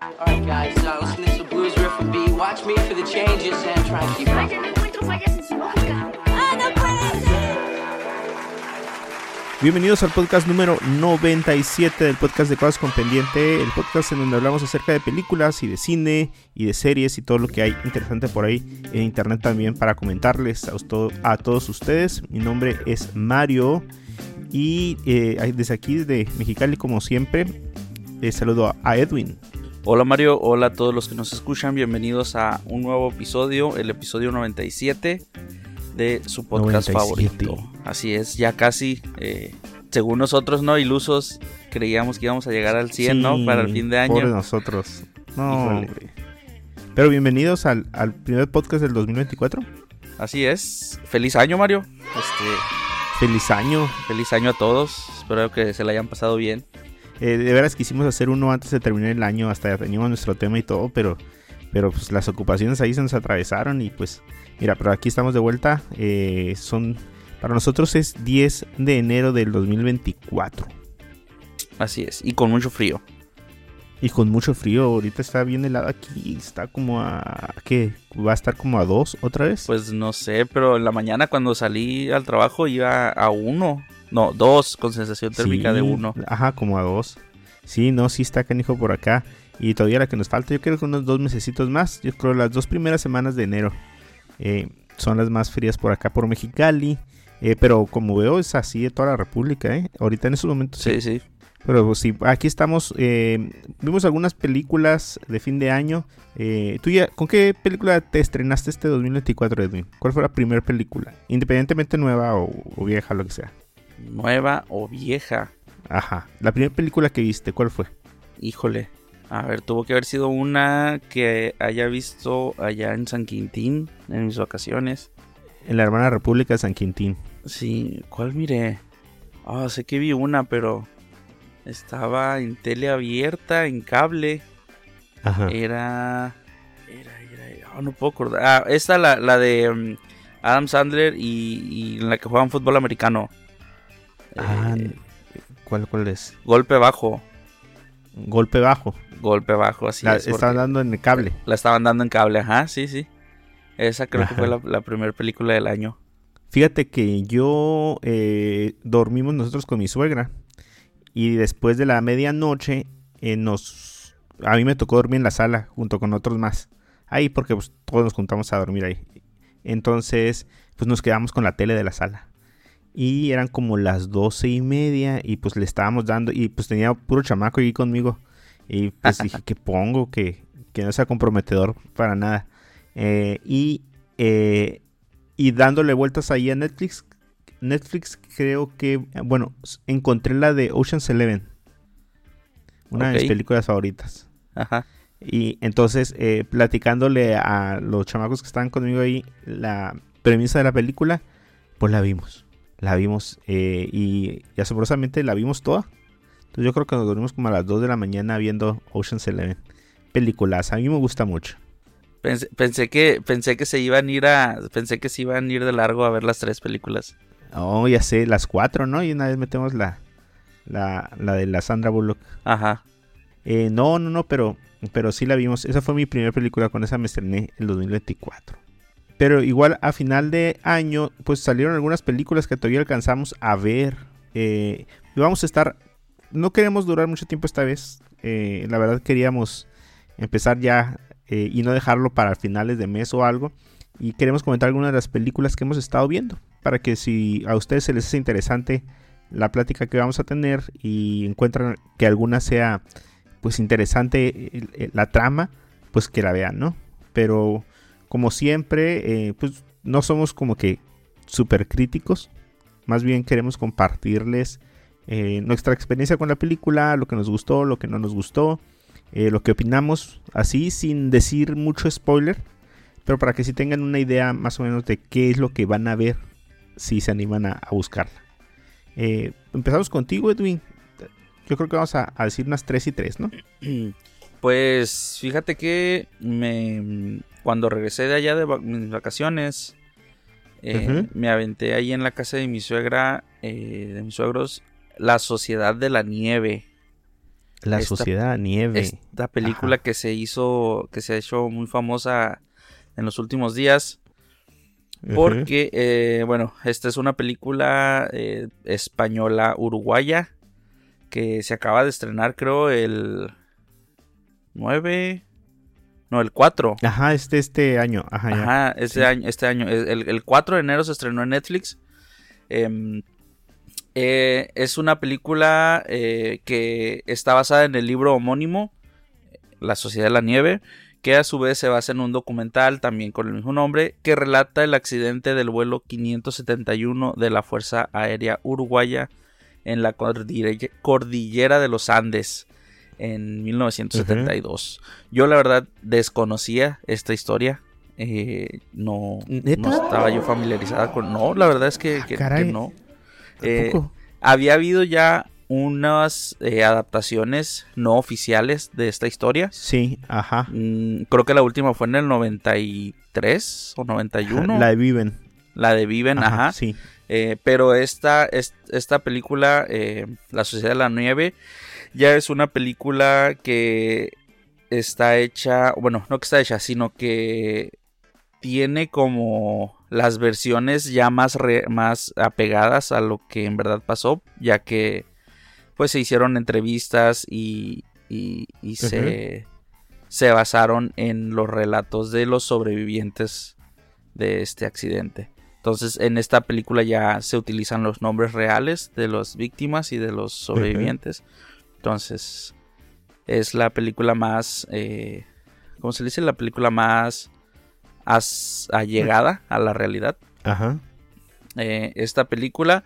Alright, guys, listen to this blues riff and B. Watch me for the changes and try and keep up. Vaya, no encuentro fallas en su lógica. ¡Ah, no puede ser! Bienvenidos al podcast número 97 del podcast de Cosas con Pendiente, el podcast en donde hablamos acerca de películas y de cine y de series y todo lo que hay interesante por ahí en internet también para comentarles a todos ustedes. Mi nombre es Mario y eh, desde aquí, desde Mexicali, como siempre, eh, saludo a Edwin. Hola Mario, hola a todos los que nos escuchan, bienvenidos a un nuevo episodio, el episodio 97 de su podcast 97. favorito. Así es, ya casi, eh, según nosotros, ¿no? Ilusos, creíamos que íbamos a llegar al 100, ¿no? Para el fin de año. nosotros. No, Híjole. Pero bienvenidos al, al primer podcast del 2024. Así es, feliz año Mario, este, Feliz año. feliz año a todos, espero que se la hayan pasado bien. Eh, de veras quisimos hacer uno antes de terminar el año, hasta ya teníamos nuestro tema y todo, pero, pero pues las ocupaciones ahí se nos atravesaron y pues mira, pero aquí estamos de vuelta. eh, son para nosotros es 10 de enero del 2024 Así es, y con mucho frío. y con mucho frío. Ahorita está bien helado aquí, está como a ¿qué? Va a estar como a 2 otra vez. Pues no sé, pero en la mañana cuando salí al trabajo iba a uno, no, dos, con sensación térmica Sí, de uno. Ajá, como a 2. Sí, no, sí está canijo por acá. Y todavía la que nos falta, yo creo que unos dos mesecitos más. Yo creo las dos primeras semanas de enero eh, son las más frías por acá, por Mexicali. Eh, pero como veo, es así de toda la República, ¿eh? Ahorita en estos momentos sí. Sí, sí. Pero pues, sí, aquí estamos. eh, vimos algunas películas de fin de año. Eh, ¿Tú ya, con qué película te estrenaste este 2024, Edwin? ¿Cuál fue la primera película? Independientemente nueva o, o vieja, lo que sea. Nueva o vieja. Ajá. La primera película que viste, ¿cuál fue? Híjole. A ver, tuvo que haber sido una que haya visto allá en San Quintín en mis vacaciones. En la hermana República de San Quintín. Sí, ¿cuál miré? Ah, sé que vi una, pero estaba en tele abierta, en cable. Ajá. Era. Era, era. ah, no puedo acordar. Ah, esta, la, la de mm, Adam Sandler y, y en la que juegan fútbol americano. Ah, Eh, ¿cuál, ¿Cuál es? golpe bajo. Golpe bajo. Golpe bajo, así la es. estaban dando en el cable. La estaban dando en cable, ajá, sí, sí. Esa creo que fue la, la primera película del año. Fíjate que yo eh, dormimos nosotros con mi suegra. Y después de la medianoche, eh, nos. A mí me tocó dormir en la sala junto con otros más. Ahí, porque pues, todos nos juntamos a dormir ahí. Entonces, pues nos quedamos con la tele de la sala. Y eran como las doce y media. Y pues le estábamos dando. Y pues tenía puro chamaco ahí conmigo. Y pues dije, ¿qué pongo? Que, que no sea comprometedor para nada. Eh, y, eh, y dándole vueltas ahí a Netflix. Netflix creo que, bueno, encontré la de Ocean's Eleven. Una de mis películas favoritas. Ajá. Y entonces, eh, platicándole a los chamacos que estaban conmigo ahí, la premisa de la película, pues la vimos. La vimos eh, y, y asombrosamente la vimos toda. Entonces yo creo que nos dormimos como a las 2 de la mañana viendo Ocean's Eleven. Películas, a mí me gusta mucho. Pensé, pensé que pensé que se iban a ir a pensé que se iban a ir de largo a ver las tres películas. Oh, ya sé, las cuatro, ¿no? Y una vez metemos la, la, la de la Sandra Bullock. Ajá. Eh, no, no, no, pero, pero sí la vimos. Esa fue mi primera película, con esa me estrené el 2024. Pero igual a final de año, pues salieron algunas películas que todavía alcanzamos a ver. Eh, vamos a estar, no queremos durar mucho tiempo esta vez. Eh, la verdad queríamos empezar ya eh, y no dejarlo para finales de mes o algo. Y queremos comentar algunas de las películas que hemos estado viendo. Para que si a ustedes se les hace interesante la plática que vamos a tener y encuentran que alguna sea pues interesante la trama, pues que la vean, ¿no? Pero como siempre, eh, pues no somos como que súper críticos. Más bien queremos compartirles eh, nuestra experiencia con la película, lo que nos gustó, lo que no nos gustó, eh, lo que opinamos, así sin decir mucho spoiler, pero para que sí tengan una idea más o menos de qué es lo que van a ver si se animan a, buscarla. Empezamos contigo, Edwin. Yo creo que vamos a, a decir unas 3 y 3, ¿no? Pues fíjate que me cuando regresé de allá de va- mis vacaciones eh, me aventé ahí en la casa de mi suegra, eh, de mis suegros, La Sociedad de la Nieve. La Esta- Sociedad Nieve. Esta película Ajá. que se hizo, que se ha hecho muy famosa en los últimos días. Porque, eh, bueno, esta es una película eh, española uruguaya que se acaba de estrenar, creo, el 9, no, el 4. Ajá, este, este año. Ajá, ya. Ajá, este Sí. año, este año, el, el 4 de enero se estrenó en Netflix. Em, eh, es una película eh, que está basada en el libro homónimo, La Sociedad de la Nieve, que a su vez se basa en un documental también con el mismo nombre, que relata el accidente del vuelo 571 de la Fuerza Aérea Uruguaya en la cordille- cordillera de los Andes en 1972. Yo la verdad desconocía esta historia. eh, no, estaba yo familiarizada con... No, la verdad es que, Ah, que- que caray. no. Eh, había habido ya unas eh, adaptaciones no oficiales de esta historia. Sí, ajá. Mm, creo que la última fue en el 93 o 91. La de Viven. La de Viven, ajá. Sí. Eh, pero esta, es- esta película, eh, La Sociedad de la Nieve, ya es una película que está hecha, bueno, no que está hecha, sino que tiene como las versiones ya más, re- más apegadas a lo que en verdad pasó, ya que pues se hicieron entrevistas y, y, y se, se basaron en los relatos de los sobrevivientes de este accidente. Entonces en esta película ya se utilizan los nombres reales de las víctimas y de los sobrevivientes. Entonces es la película más, eh, ¿cómo se dice? La película más allegada a la realidad. Ajá. Eh, esta película,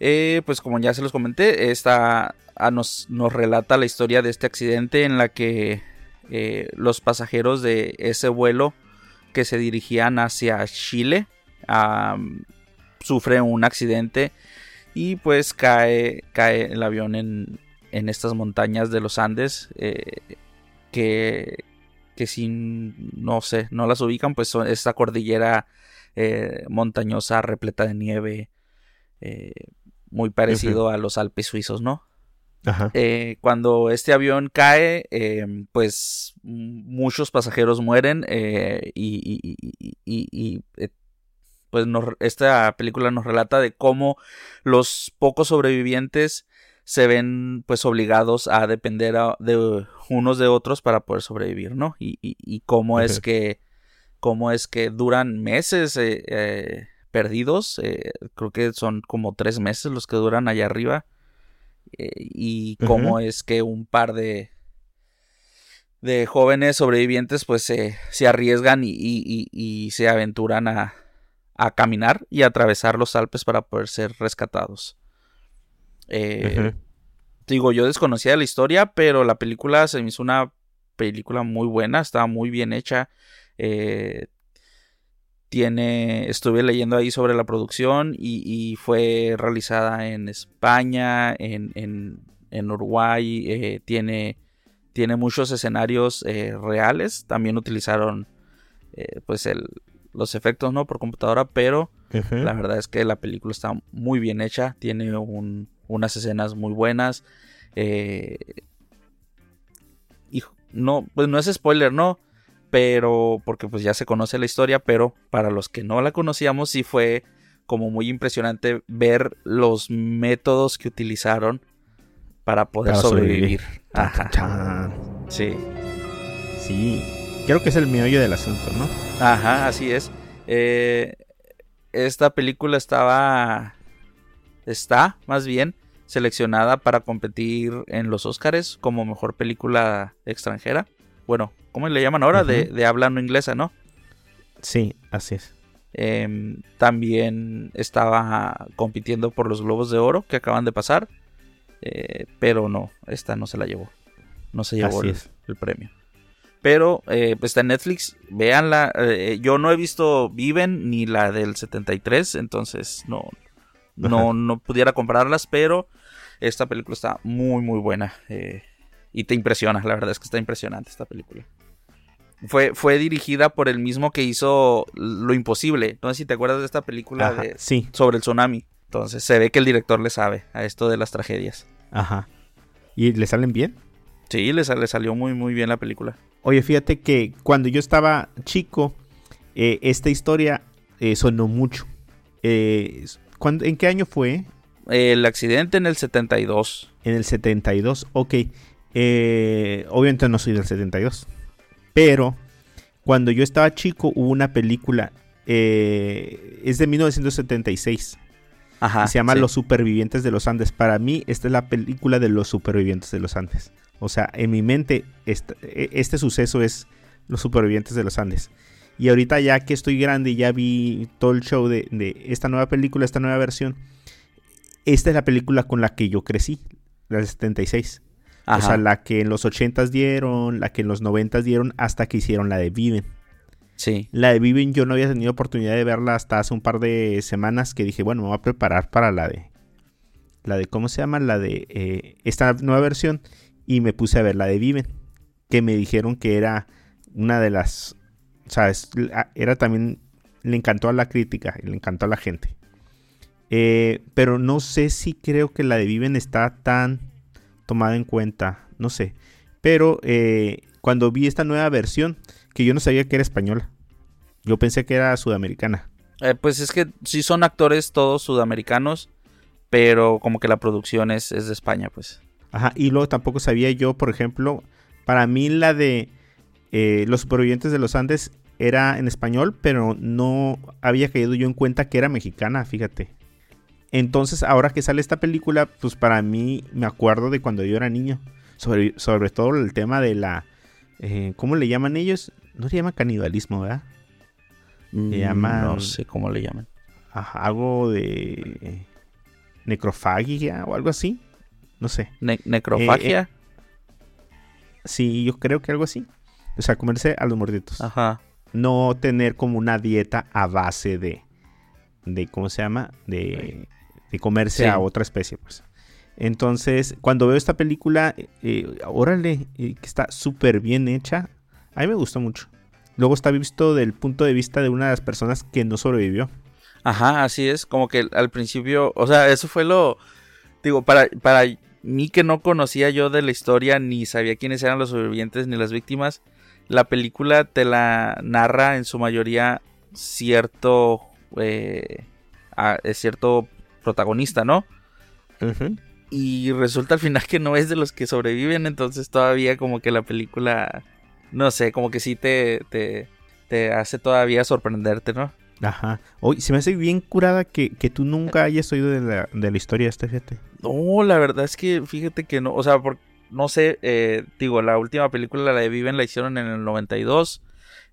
eh, pues como ya se los comenté, esta nos, nos relata la historia de este accidente en la que eh, los pasajeros de ese vuelo que se dirigían hacia Chile am, sufren un accidente y pues cae, cae el avión en, en estas montañas de los Andes eh, que, que si no sé, no las ubican, pues son esta cordillera eh, montañosa repleta de nieve, eh, muy parecido a los Alpes suizos, ¿no? Ajá. Cuando este avión cae, pues muchos pasajeros mueren y, y- y- pues nos- esta película nos relata de cómo los pocos sobrevivientes se ven pues obligados a depender a- de unos de otros para poder sobrevivir, ¿no? Y, y- y cómo es que cómo es que duran meses eh, eh, perdidos, eh, creo que son como tres meses los que duran allá arriba y cómo es que un par de de jóvenes sobrevivientes pues se, se arriesgan y, y- y- y se aventuran a, a caminar y a atravesar los Alpes para poder ser rescatados. Eh. Digo, yo desconocía la historia, pero la película se me hizo una película muy buena, estaba muy bien hecha. eh, tiene, estuve leyendo ahí sobre la producción y, y fue realizada en España, en, en, en Uruguay, eh, tiene, tiene muchos escenarios eh, reales, también utilizaron pues el, los efectos no por computadora, pero la verdad es que la película está muy bien hecha, tiene un- unas escenas muy buenas. eh, y no, pues no es spoiler, ¿no? Pero, porque pues ya se conoce la historia, pero para los que no la conocíamos, sí fue como muy impresionante ver los métodos que utilizaron para poder Para sobrevivir. sobrevivir. Ajá. Sí. Sí. Creo que es el meollo del asunto, ¿no? Ajá, así es. Eh, esta película estaba. Está, más bien, seleccionada para competir en los Oscars como mejor película extranjera. Bueno, ¿cómo le llaman ahora? de, de habla no inglesa, ¿no? Sí, así es. Em, también estaba compitiendo por los Globos de Oro que acaban de pasar. eh, pero no, esta no se la llevó. No se llevó el, premio. Pero eh, pues está en Netflix. Véanla. eh, yo no he visto Viven ni la del 73. Entonces no, no, Ajá. no pudiera compararlas. Pero esta película está muy, muy buena. eh, y te impresiona. La verdad es que está impresionante esta película. Fue, fue dirigida por el mismo que hizo Lo Imposible. No sé si te acuerdas de esta película Ajá, de, Sí, sobre el tsunami. Entonces se ve que el director le sabe a esto de las tragedias. ajá. ¿Y le salen bien? Sí, le, sal- le salió muy, muy bien la película. Oye, fíjate que cuando yo estaba chico, eh, esta historia eh, sonó mucho. Eh, ¿cuándo- ¿En qué año fue? El accidente en el 72. En el 72, ok. Eh, obviamente no soy del 72. Pero cuando yo estaba chico hubo una película. eh, es de 1976. Ajá. se llama sí. Los Supervivientes de los Andes. Para mí, esta es la película de los Supervivientes de los Andes. O sea, en mi mente, este, este suceso es Los Supervivientes de los Andes. Y ahorita ya que estoy grande y ya vi todo el show de, de esta nueva película, esta nueva versión, esta es la película con la que yo crecí, la del 76. O Ajá. sea, la que en los 80s dieron, la que en los 90s dieron, hasta que hicieron la de Viven. Sí. La de Viven yo no había tenido oportunidad de verla hasta hace un par de semanas que dije, bueno, me voy a preparar para la de... La de, ¿cómo se llama? La de eh, esta nueva versión. Y me puse a ver la de Viven. Que me dijeron que era una de las... O sea, es- era también... Le encantó a la crítica y le encantó a la gente. Eh, pero no sé si creo que la de Viven está tan tomada en cuenta. No sé. Pero eh, cuando vi esta nueva versión, que yo no sabía que era española. Yo pensé que era sudamericana. Eh, pues es que sí son actores todos sudamericanos, pero como que la producción es, es de España, pues. Ajá, y luego tampoco sabía yo, por ejemplo, para mí la de eh, Los Supervivientes de los Andes era en español, pero no había caído yo en cuenta que era mexicana, fíjate. Entonces, ahora que sale esta película, pues para mí me acuerdo de cuando yo era niño. Sobre, sobre todo el tema de la... eh, ¿Cómo le llaman ellos? No se llama canibalismo, ¿verdad? Mm, llaman- No sé cómo le llaman. Ajá, algo de necrofagia o algo así. No sé. Ne- necrofagia. Sí, yo creo que algo así. O sea, comerse a los morditos. Ajá. No tener como una dieta a base de. de ¿Cómo se llama? De, de comerse Sí. a otra especie, pues. Entonces, cuando veo esta película, eh, órale, eh, que está súper bien hecha. A mí me gustó mucho. Luego está visto del punto de vista de una de las personas que no sobrevivió. Ajá, así es. Como que al principio, o sea, eso fue lo. Digo, para, para mí que no conocía yo de la historia, ni sabía quiénes eran los sobrevivientes ni las víctimas, la película te la narra en su mayoría cierto. eh, a- eh, cierto protagonista, ¿no? Y resulta al final que no es de los que sobreviven, entonces todavía como que la película, no sé, como que sí te, te, te hace todavía sorprenderte, ¿no? Ajá. Oye, se me hace bien curada que, que tú nunca hayas oído de la, de la historia esta, fíjate. No, la verdad es que fíjate que no, o sea, por, no sé, eh, digo, la última película, la de Viven, la hicieron en el 92,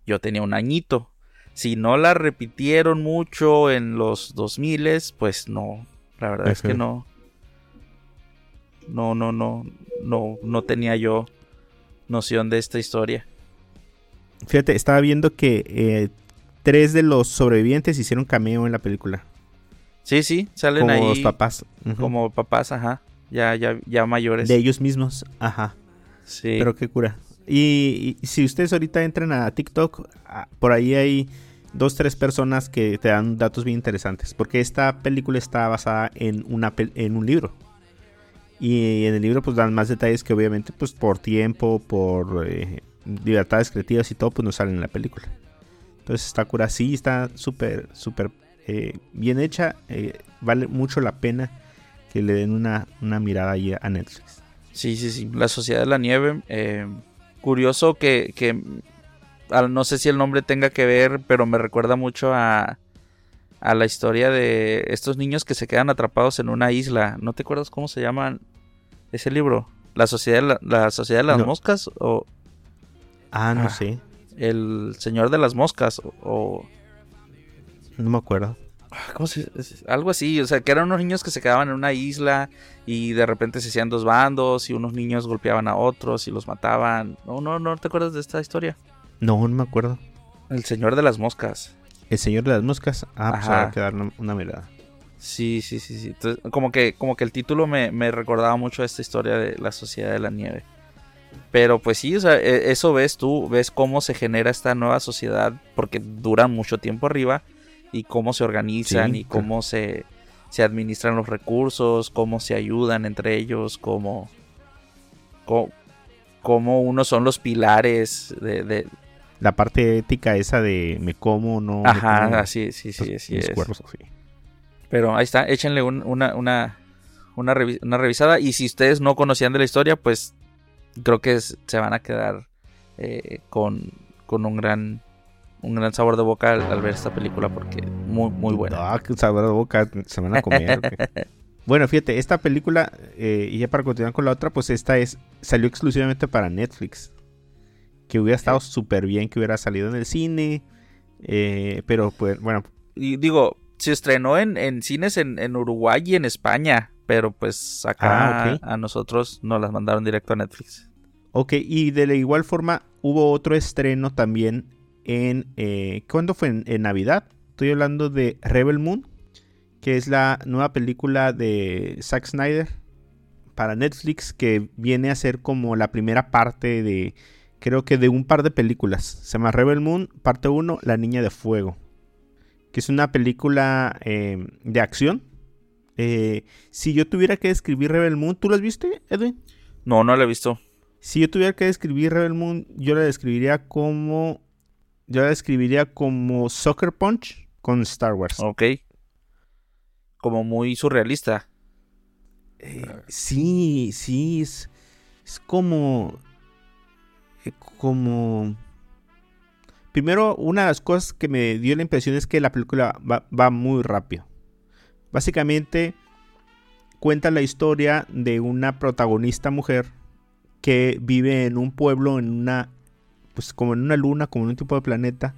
yo tenía un añito. Si no la repitieron mucho en los 2000, pues no, la verdad es que no. No, no, no, no, no tenía yo noción de esta historia. Fíjate, estaba viendo que eh, tres de los sobrevivientes hicieron cameo en la película. Sí, sí, salen Como ahí los papás. Como papás, ajá, ya, ya, ya mayores. De ellos mismos. Ajá. sí. Pero qué cura. Y, y si ustedes ahorita entran a TikTok, ah, por ahí hay dos, tres personas que te dan datos bien interesantes. Porque esta película está basada en, una, en un libro. Y en el libro pues dan más detalles que obviamente pues por tiempo, por eh, libertades creativas y todo pues no salen en la película. Entonces está cura, sí, está súper, súper eh, bien hecha. eh, vale mucho la pena que le den una, una mirada ahí a Netflix. Sí, sí, sí. La Sociedad de la Nieve. curioso que, que no sé si el nombre tenga que ver, pero me recuerda mucho a, a la historia de estos niños que se quedan atrapados en una isla. ¿No te acuerdas cómo se llama ese libro? ¿La Sociedad de, la, la sociedad de las No. Moscas? ¿O Ah, no Ah. sé, El Señor de las Moscas? ¿O, o- no me acuerdo. ¿Cómo se es- Algo así, o sea, que eran unos niños que se quedaban en una isla y de repente se hacían dos bandos y unos niños golpeaban a otros y los mataban. No, no, no te acuerdas de esta historia. No, no me acuerdo. El Señor de las Moscas. El Señor de las Moscas. Ah, pues habrá que darle una, mirada. Sí, sí, sí, sí. Entonces, como que, como que el título me, me recordaba mucho a esta historia de la Sociedad de la Nieve. Pero pues sí, o sea, e- eso ves tú, ves cómo se genera esta nueva sociedad, porque duran mucho tiempo arriba, y cómo se organizan, Sí, y cómo se, se administran los recursos, cómo se ayudan entre ellos, cómo, cómo, cómo unos son los pilares de, de- La parte ética esa de me como, no. Ajá, como así, sí, sí, los- sí sí. Pero ahí está, échenle un- una, una, una, revi- una revisada. Y si ustedes no conocían de la historia, pues creo que es- se van a quedar eh, con, con un gran un gran sabor de boca al, al ver esta película porque muy muy buena. Ah, qué sabor de boca, se van a comer. bueno, fíjate, esta película, eh, y ya para continuar con la otra, pues esta es salió exclusivamente para Netflix. Que hubiera estado súper bien que hubiera salido en el cine. eh, pero pues, bueno, Y digo, se estrenó en, en cines en, en Uruguay y en España, pero pues acá Ah, a nosotros nos las mandaron directo a Netflix. Ok, y de la igual forma hubo otro estreno también en... Eh, ¿Cuándo fue? En, en Navidad. Estoy hablando de Rebel Moon, que es la nueva película de Zack Snyder para Netflix, que viene a ser como la primera parte de, creo que de un par de películas. Se llama Rebel Moon, parte 1, La Niña de Fuego, que es una película eh, de acción. Eh, si yo tuviera que describir Rebel Moon, ¿tú las viste, Edwin? No, no la he visto. Si yo tuviera que describir Rebel Moon, yo la describiría como. Yo la describiría como Soccer Punch con Star Wars. Ok. Como muy surrealista. Eh, sí, sí, es, es como. Como. Primero, una de las cosas que me dio la impresión es que la película va, muy rápido. Básicamente, cuenta la historia de una protagonista mujer que vive en un pueblo, en una. Pues como en una luna, como en un tipo de planeta.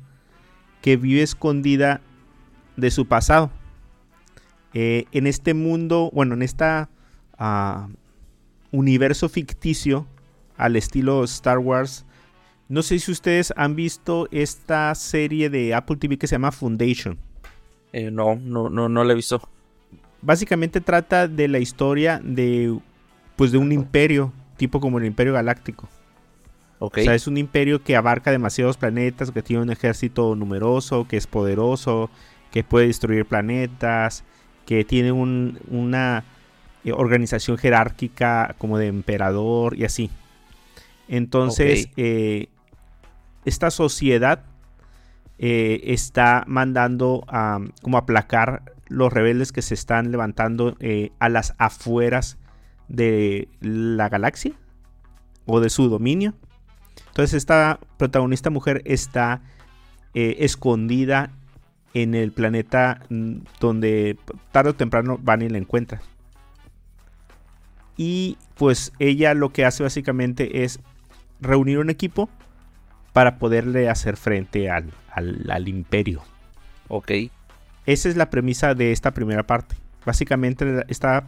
Que vive escondida de su pasado. Eh, en este mundo, bueno, en esta ah, universo ficticio al estilo Star Wars. No sé si ustedes han visto esta serie de Apple TV que se llama Foundation. Eh, no, no, no, no la he visto. Básicamente trata de la historia de pues de un imperio, tipo como el Imperio Galáctico. Ok. O sea, es un imperio que abarca demasiados planetas, que tiene un ejército numeroso, que es poderoso, que puede destruir planetas, que tiene un- una eh, organización jerárquica como de emperador y así. Entonces, eh, esta sociedad eh, está mandando a como aplacar los rebeldes que se están levantando eh, a las afueras de la galaxia o de su dominio. Entonces esta protagonista mujer está eh, escondida en el planeta mm, donde tarde o temprano van y la encuentran. Y pues ella lo que hace básicamente es reunir un equipo para poderle hacer frente al, al- al imperio. Ok. Esa es la premisa de esta primera parte. Básicamente esta,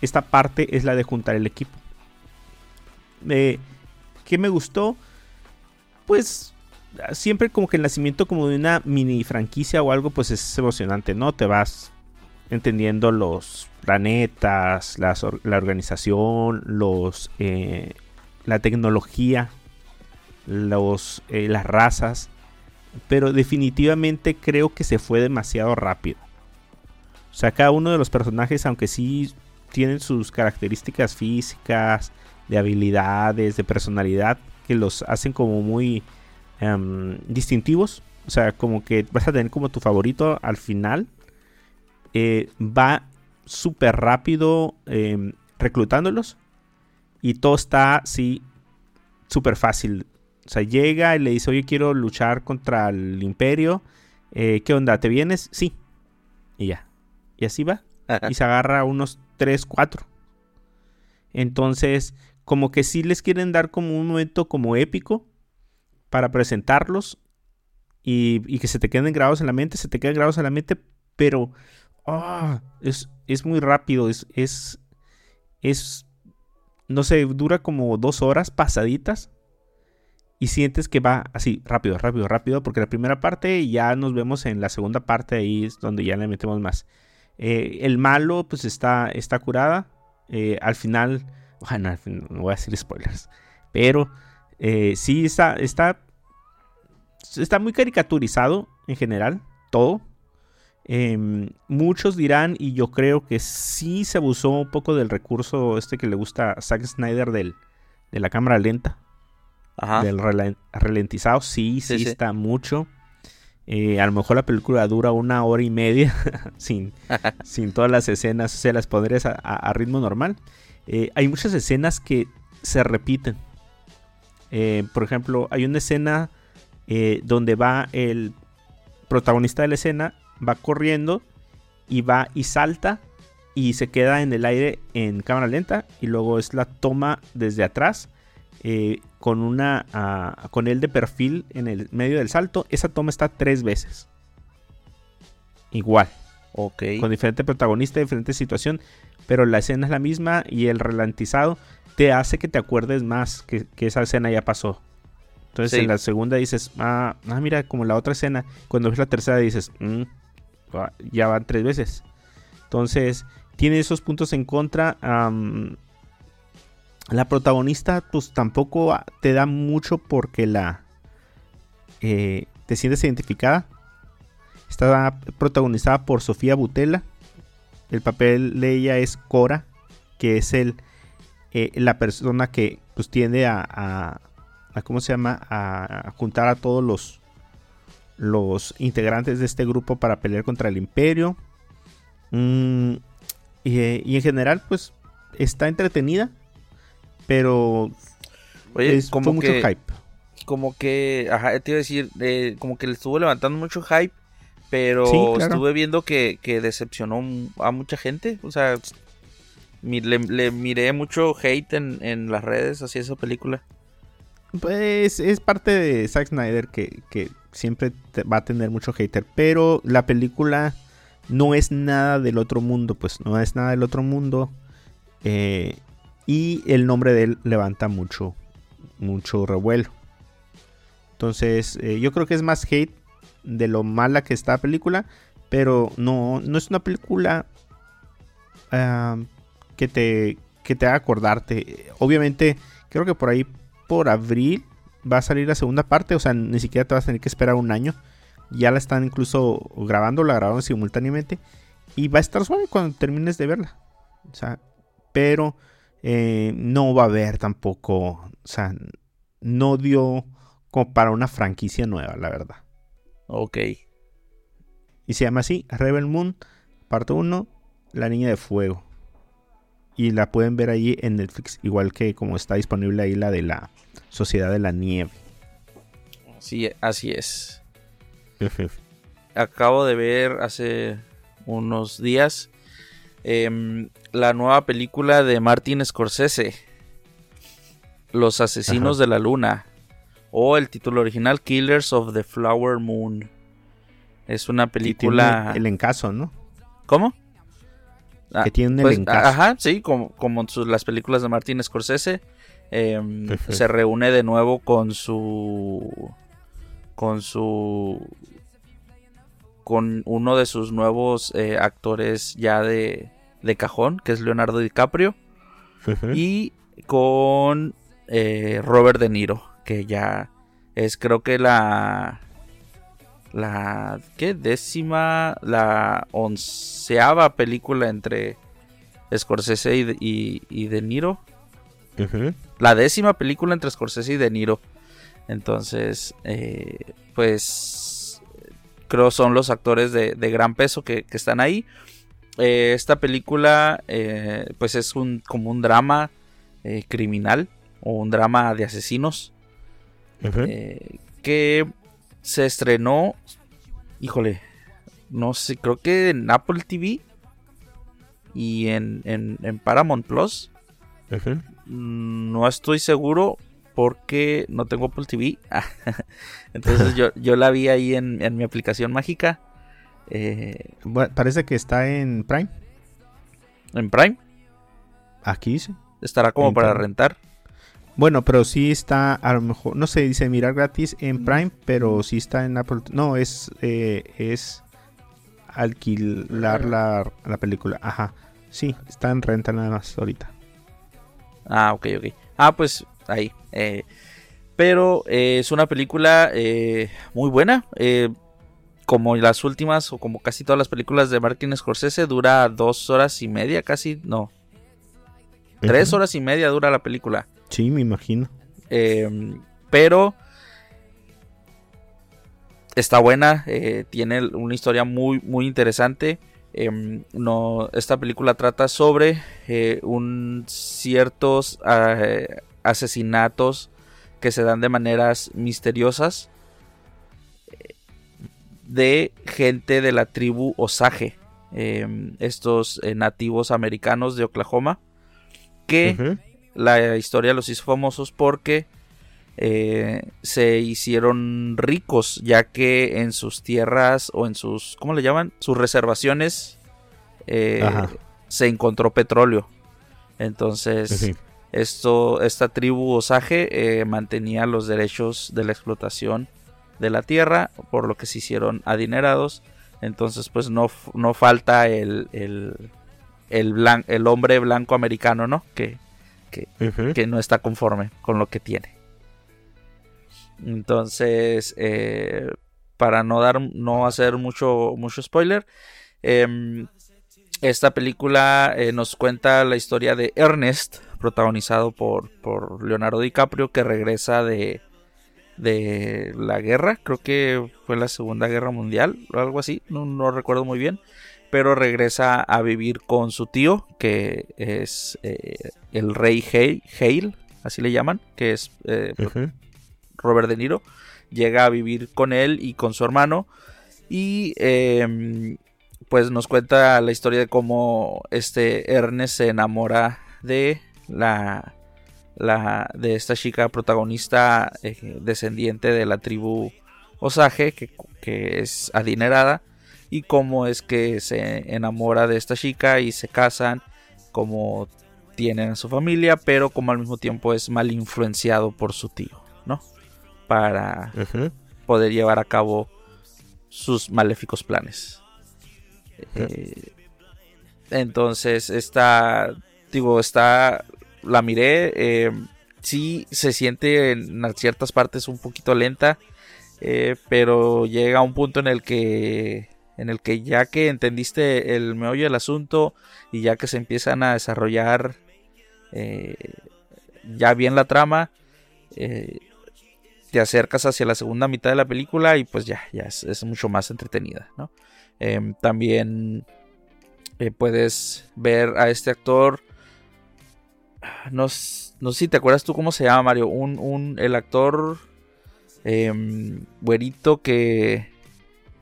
esta parte es la de juntar el equipo. Eh, ¿Qué me gustó? Pues siempre como que el nacimiento como de una mini franquicia o algo pues es emocionante, ¿no? Te vas entendiendo los planetas, las la organización, los, eh, la tecnología, los, eh, las razas. Pero definitivamente creo que se fue demasiado rápido. O sea, cada uno de los personajes, aunque sí tienen sus características físicas, de habilidades, de personalidad, que los hacen como muy em, distintivos. O sea, como que vas a tener como tu favorito al final. eh, va súper rápido em, reclutándolos. Y todo está así súper fácil. O sea, llega y le dice, oye, quiero luchar contra el imperio. Eh, ¿Qué onda? ¿Te vienes? Sí. Y ya. Y así va. Y se agarra unos 3, 4. Entonces, como que sí les quieren dar como un momento como épico para presentarlos y, y que se te queden grabados en la mente, se te queden grabados en la mente, pero ah, es, es muy rápido, es, es, es, no sé, dura como dos horas pasaditas y sientes que va así, rápido, rápido, rápido, porque la primera parte ya nos vemos en la segunda parte, ahí es donde ya le metemos más. Eh, el malo pues está, está curada, eh, al final, bueno, al no voy a decir spoilers, pero eh, sí está, está, está muy caricaturizado en general, todo. Em, muchos dirán, y yo creo que sí se abusó un poco del recurso este que le gusta a Zack Snyder del, de la cámara lenta, Ajá. del ralentizado, sí, sí, Sí, sí. está mucho. Eh, a lo mejor la película dura una hora y media sin, sin todas las escenas, se las pondrías a, a- a ritmo normal. Eh, hay muchas escenas que se repiten. Eh, por ejemplo, hay una escena donde va el protagonista de la escena, va corriendo y va y salta y se queda en el aire en cámara lenta y luego es la toma desde atrás eh, con una ah, con él de perfil en el medio del salto. Esa toma está tres veces. Igual Ok. con diferente protagonista, diferente situación, pero la escena es la misma y el ralentizado te hace que te acuerdes más que, que esa escena ya pasó. Entonces Sí. en la segunda dices, ah, ah, mira, como la otra escena. Cuando ves la tercera dices, "Mm, ya van tres veces. Entonces tiene esos puntos en contra. la protagonista pues tampoco ah, te da mucho porque la... eh, te sientes identificada. Está protagonizada por Sofía Butela. El papel de ella es Cora, que es el eh, la persona que pues tiende a, ¿cómo se llama? A juntar a todos los los integrantes de este grupo para pelear contra el imperio. Mm, y, y en general pues está entretenida, pero Oye, es, como fue mucho que, hype. como que, ajá, te iba a decir, eh, como que le estuvo levantando mucho hype, pero Sí, claro. estuve viendo que, que decepcionó a mucha gente. O sea, mi- le, le miré mucho hate en, en las redes hacia esa película. Pues es parte de Zack Snyder que, que siempre va a tener mucho hater. Pero la película no es nada del otro mundo. Pues no es nada del otro mundo. eh, y el nombre de él levanta mucho, mucho revuelo. Entonces, eh, yo creo que es más hate de lo mala que está la película. Pero no, no es una película ah, que te que te haga acordarte. Obviamente, creo que por ahí por abril va a salir la segunda parte, o sea, ni siquiera te vas a tener que esperar un año. Ya la están incluso grabando, la grabaron simultáneamente y va a estar suave cuando termines de verla. O sea, pero eh, no va a haber tampoco, o sea, no dio como para una franquicia nueva, la verdad. Ok. Y se llama así, Rebel Moon, parte 1, La Niña de Fuego. Y la pueden ver ahí en Netflix, igual que como está disponible ahí la de la Sociedad de la Nieve. Sí, así es. Acabo de ver hace unos días em, la nueva película de Martin Scorsese, Los Asesinos Ajá. de la Luna, o el título original Killers of the Flower Moon. Es una película... el encaso, ¿no? ¿Cómo? Ah, que tiene pues, el encaso. Ajá, sí, como, como sus- las películas de Martin Scorsese. em, se reúne de nuevo con su. Con su. Con uno de sus nuevos eh, actores ya de, de cajón, que es Leonardo DiCaprio. Y con eh, Robert De Niro, que ya es creo que la... La... ¿Qué? Décima... La onceava película entre Scorsese y, y, y De Niro. La décima película entre Scorsese y De Niro. Entonces, eh, pues creo son los actores de, de gran peso que, que están ahí. Eh, esta película, eh, pues es un como un drama eh, criminal o un drama de asesinos eh, que se estrenó, híjole, no sé, creo que en Apple TV y en, en, en Paramount Plus. Mm, No estoy seguro porque no tengo Apple TV. Entonces yo, yo la vi ahí en, en mi aplicación mágica. eh, Bueno, parece que está en Prime. en Prime. Aquí dice. Estará como En para Prime. rentar. Bueno, pero sí está, a lo mejor, no sé, dice mirar gratis en Prime, pero sí está en Apple. No, es, eh, es alquilar la, la película. Ajá. Sí, está en renta nada más ahorita. Ah, ok, ok. Ah, pues ahí. eh, pero eh, es una película eh, muy buena. eh, como las últimas, o como casi todas las películas de Martin Scorsese, dura dos horas y media, casi. No, tres horas y media dura la película. Sí, me imagino. Eh, pero está buena, eh, tiene una historia muy, muy interesante. Em, no, esta película trata sobre eh, un ciertos eh, asesinatos que se dan de maneras misteriosas de gente de la tribu Osage, estos nativos americanos de Oklahoma, que. La historia los hizo famosos porque eh, se hicieron ricos ya que en sus tierras o en sus, ¿cómo le llaman? Sus reservaciones eh, se encontró petróleo. Entonces, Sí. esto, esta tribu Osage eh, mantenía los derechos de la explotación de la tierra, por lo que se hicieron adinerados. Entonces, pues no, no falta el, el, el, blan- el hombre blanco americano, ¿no? Que, Que no está conforme con lo que tiene. Entonces, eh, para no dar, no hacer mucho, mucho spoiler, em, esta película eh, nos cuenta la historia de Ernest, protagonizado por, por Leonardo DiCaprio, que regresa de, de la guerra, creo que fue la Segunda Guerra Mundial o algo así, no, no recuerdo muy bien, pero regresa a vivir con su tío, que es eh, el rey Hale, Hale, así le llaman, que es eh. Robert De Niro, llega a vivir con él y con su hermano. Y eh, pues nos cuenta la historia de cómo este Ernest se enamora de la, la de esta chica protagonista eh, descendiente de la tribu Osage que, que es adinerada y cómo es que se enamora de esta chica y se casan como tienen a su familia pero como al mismo tiempo es mal influenciado por su tío no para poder llevar a cabo sus maléficos planes. Eh, entonces, esta, digo, está, la miré, eh, sí se siente en ciertas partes un poquito lenta, eh, pero llega a un punto en el que, en el que ya que entendiste el meollo del asunto y ya que se empiezan a desarrollar eh, ya bien la trama, eh, te acercas hacia la segunda mitad de la película y pues ya, ya es, mucho más entretenida, ¿no? Em, también eh, puedes ver a este actor, no, no sé si te acuerdas tú cómo se llama Mario, un, un el actor em, güerito que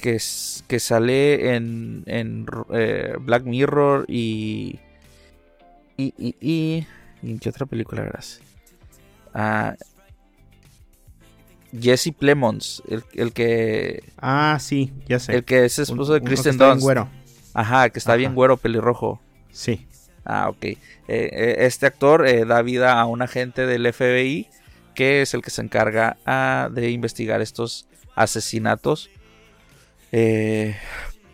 que, que sale en, en eh, Black Mirror y y, y, y, ¿y en qué otra película verás? Ah, Jesse Plemons, el, el que Ah, sí, ya sé. el que es esposo de Kristen está bien Dunst. güero. Ajá, que está bien güero, pelirrojo. Sí. Ah, ok. Eh, eh, este actor eh, da vida a un agente del FBI que es el que se encarga ah, de investigar estos asesinatos. Eh,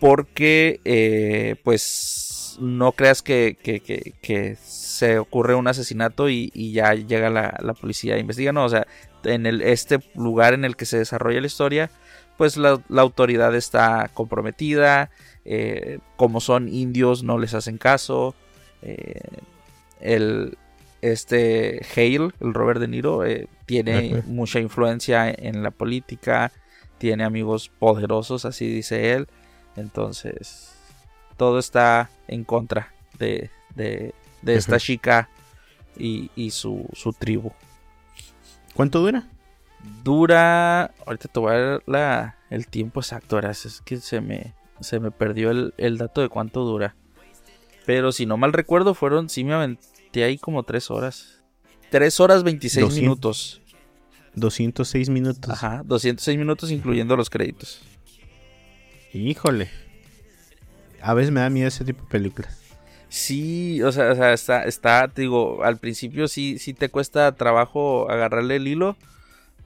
porque, eh, pues, no creas que, que- que- que se ocurre un asesinato y, y ya llega la, la policía a investigar. No, o sea, en el, este lugar en el que se desarrolla la historia, pues la, la autoridad está comprometida. eh, como son indios, no les hacen caso. eh, el, este Hale, el Robert De Niro, eh, tiene mucha influencia en la política, tiene amigos poderosos, así dice él. Entonces, todo está en contra de, de, de esta chica y, y su, su tribu. ¿Cuánto dura? Dura. Ahorita te voy a dar la, el tiempo exacto. ahora Es que se me, se me perdió el, el dato de cuánto dura. Pero si no mal recuerdo, fueron. Sí, me aventé ahí como 3 horas. 3 horas 26 200. minutos. 206 minutos. Ajá, 206 minutos incluyendo los créditos. Híjole. A veces me da miedo ese tipo de películas. Sí, o sea, o sea, está, está, te digo, al principio sí, sí te cuesta trabajo agarrarle el hilo,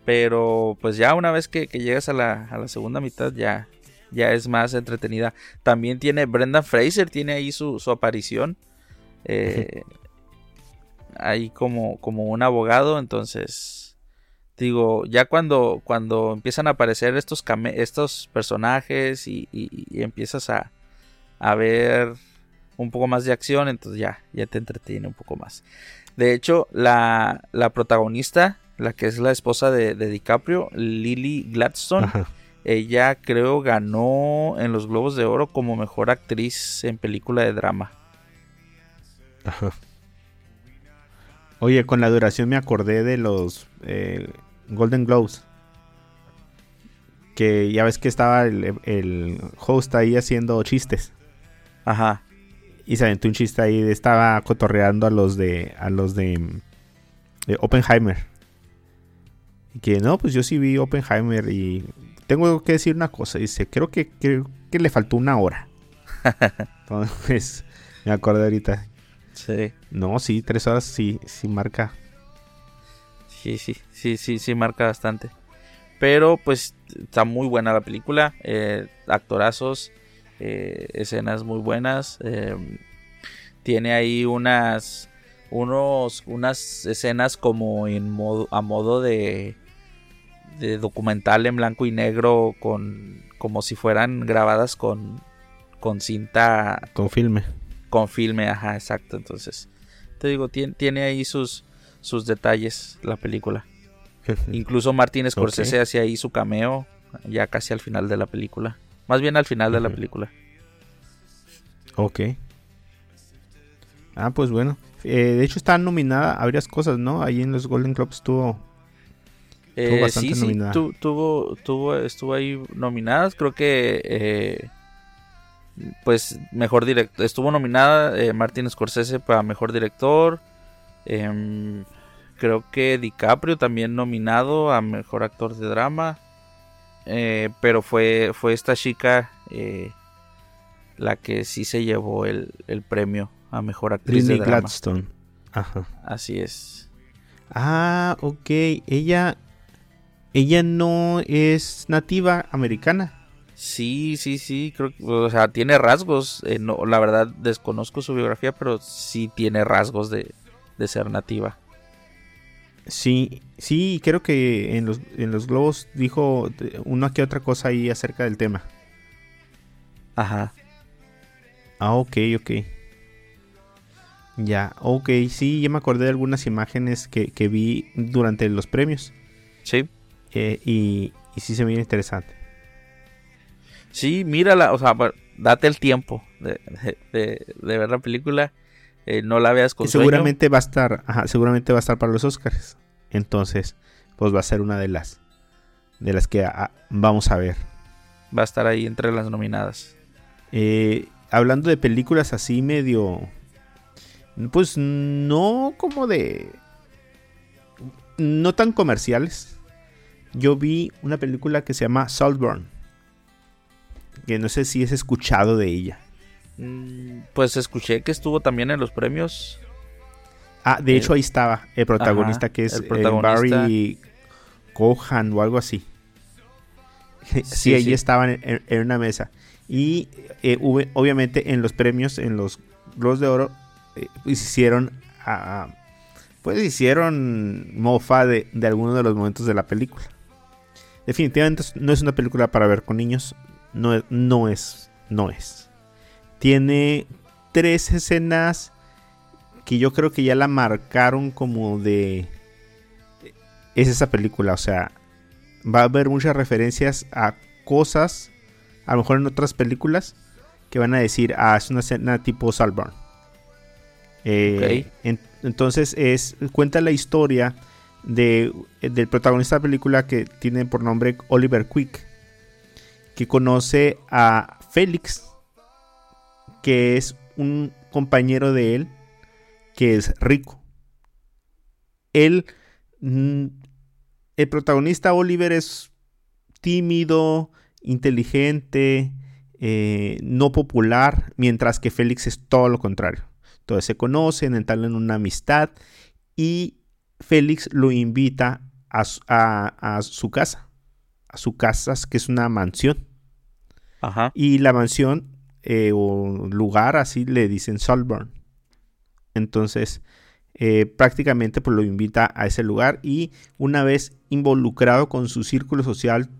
pero pues ya una vez que, que llegas a la, a la segunda mitad ya, ya es más entretenida. También tiene Brendan Fraser, tiene ahí su, su aparición, eh, ahí como, como un abogado, entonces, digo, ya cuando, cuando empiezan a aparecer estos, estos personajes y, y- y empiezas a, a ver un poco más de acción, entonces ya, ya te entretiene un poco más. De hecho, la, la protagonista, la que es la esposa de, de DiCaprio, Lily Gladstone, Ajá. ella creo ganó en los Globos de Oro como mejor actriz en película de drama. Ajá. Oye, con la duración me acordé de los eh, Golden Globes. Que ya ves que estaba el, el host ahí haciendo chistes. Ajá. Y se aventó un chiste ahí. Estaba cotorreando a los de. a los de, de Oppenheimer. Y que no, pues yo sí vi Oppenheimer. Y tengo que decir una cosa. Dice, creo que, creo que le faltó una hora. Entonces, me acordé ahorita. Sí. No, sí, tres horas sí, sí marca. Sí, sí, sí, sí, sí, marca bastante. Pero pues está muy buena la película. eh, actorazos, eh, escenas muy buenas. eh, tiene ahí unas, unos, unas escenas como en modo, a modo de, de documental en blanco y negro, con, como si fueran grabadas con, con cinta Con filme. con filme, ajá, exacto. Entonces, te digo, tiene, tiene ahí sus, sus detalles la película. Incluso Martin Scorsese hacía ahí su cameo ya casi al final de la película. Más bien al final de la película. ok. Ah, pues bueno. Eh, de hecho está nominada a varias cosas, ¿no? Ahí en los Golden Globes estuvo... Eh, bastante sí, sí, tu- tuvo, tuvo, estuvo ahí nominadas. Creo que, eh, pues, mejor director. Estuvo nominada eh, Martin Scorsese para mejor director. Creo que DiCaprio también nominado a mejor actor de drama. Eh, pero fue, fue esta chica eh, la que sí se llevó el, el premio a mejor actriz de drama. Gladstone. Ajá. Así es. Ah, ok. Ella... Ella no es nativa americana. Sí, sí, sí, creo que, o sea, tiene rasgos, eh, no, la verdad desconozco su biografía, pero sí tiene rasgos de, de ser nativa. Sí, sí, creo que en los, en los globos dijo una que otra cosa ahí acerca del tema. Ajá. Ah, ok, ok. Ya, ok, sí, ya me acordé de algunas imágenes que, que vi durante los premios. Sí, eh, y, y sí se me interesante. sí, mírala, o sea, date el tiempo de, de- de- de ver la película, eh, no la veas con sueño. seguramente va a estar, ajá, seguramente va a estar para los Oscars. Entonces, pues va a ser una de las de las que ah, vamos a ver. va a estar ahí entre las nominadas. Eh, hablando de películas así medio, pues no como de, no tan comerciales. Yo vi una película que se llama Saltburn, que no sé si has escuchado de ella. Mm, Pues escuché que estuvo también en los premios. Ah, de Eh, hecho ahí estaba el protagonista ajá, que es el eh, protagonista. Barry Cohan o algo así. sí, Sí, ahí sí. estaban en, una mesa. Y eh, hubo- obviamente en los premios, en los Globos de Oro, eh, hicieron, ah, pues hicieron mofa de, de algunos de los momentos de la película. Definitivamente no es una película para ver con niños. No, no es, no es. Tiene tres escenas que yo creo que ya la marcaron como de es esa película, o sea, va a haber muchas referencias a cosas, a lo mejor en otras películas, que van a decir, ah, es una escena tipo Saltburn. Eh, en- entonces es cuenta la historia de, del protagonista de la película que tiene por nombre Oliver Quick, que conoce a Félix, que es un compañero de él, que es rico. Él, mm, el protagonista Oliver es tímido, inteligente, eh, no popular, mientras que Félix es todo lo contrario. Entonces se conocen, entablan una amistad y Félix lo invita a, su- a- a su casa, a su casa que es una mansión. Ajá. Y la mansión eh, o lugar así le dicen Saltburn. Entonces, eh, prácticamente pues lo invita a ese lugar y una vez involucrado con su círculo social,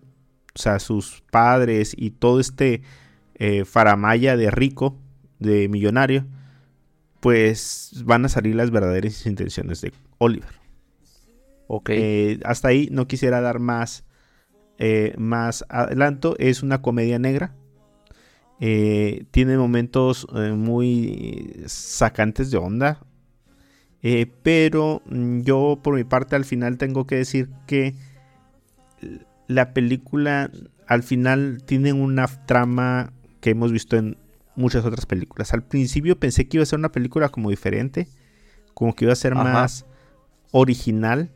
o sea, sus padres y todo este eh, faramaya de rico, de millonario, pues van a salir las verdaderas intenciones de Oliver. Ok. Eh, hasta ahí no quisiera dar más, eh, más adelanto. Es una comedia negra. Eh, tiene momentos eh, muy sacantes de onda. Eh, pero mm, yo por mi parte al final tengo que decir que la película al final tiene una trama que hemos visto en muchas otras películas. Al principio pensé que iba a ser una película como diferente, como que iba a ser Ajá. más original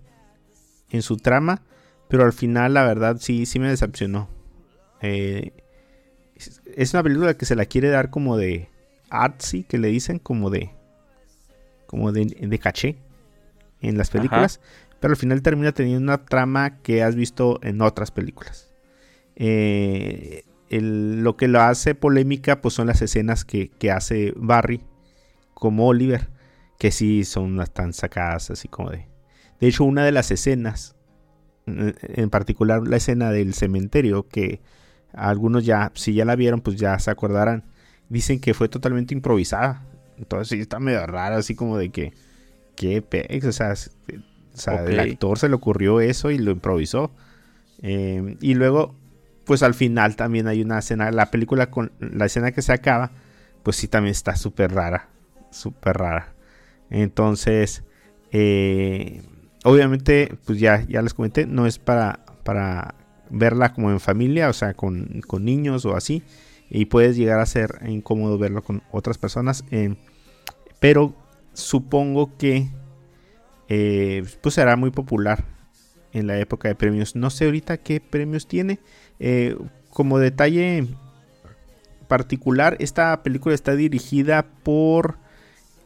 en su trama, pero al final la verdad sí, sí me decepcionó. Eh, es- una película que se la quiere dar como de artsy, que le dicen como de como de, de caché en las películas, pero al final termina teniendo una trama que has visto en otras películas. Eh, el- lo que lo hace polémica pues son las escenas que, que hace Barry como Oliver, que sí son unas tan sacadas así como de... De hecho, una de las escenas, en en particular la escena del cementerio, que algunos ya, si ya la vieron, pues ya se acordarán, dicen que fue totalmente improvisada. Entonces sí está medio raro, así como de que, qué pex, o sea, es- o sea, el actor se le ocurrió eso y lo improvisó. Eh, y luego, pues al final también hay una escena, la película con la escena que se acaba, pues sí también está súper rara, súper rara. Entonces, eh, obviamente, pues ya, ya les comenté, no es para, para verla como en familia, o sea, con, con niños o así. Y puedes llegar a ser incómodo verlo con otras personas. eh, pero supongo que eh, pues será muy popular en la época de premios. No sé ahorita qué premios tiene. Eh, como detalle particular, esta película está dirigida por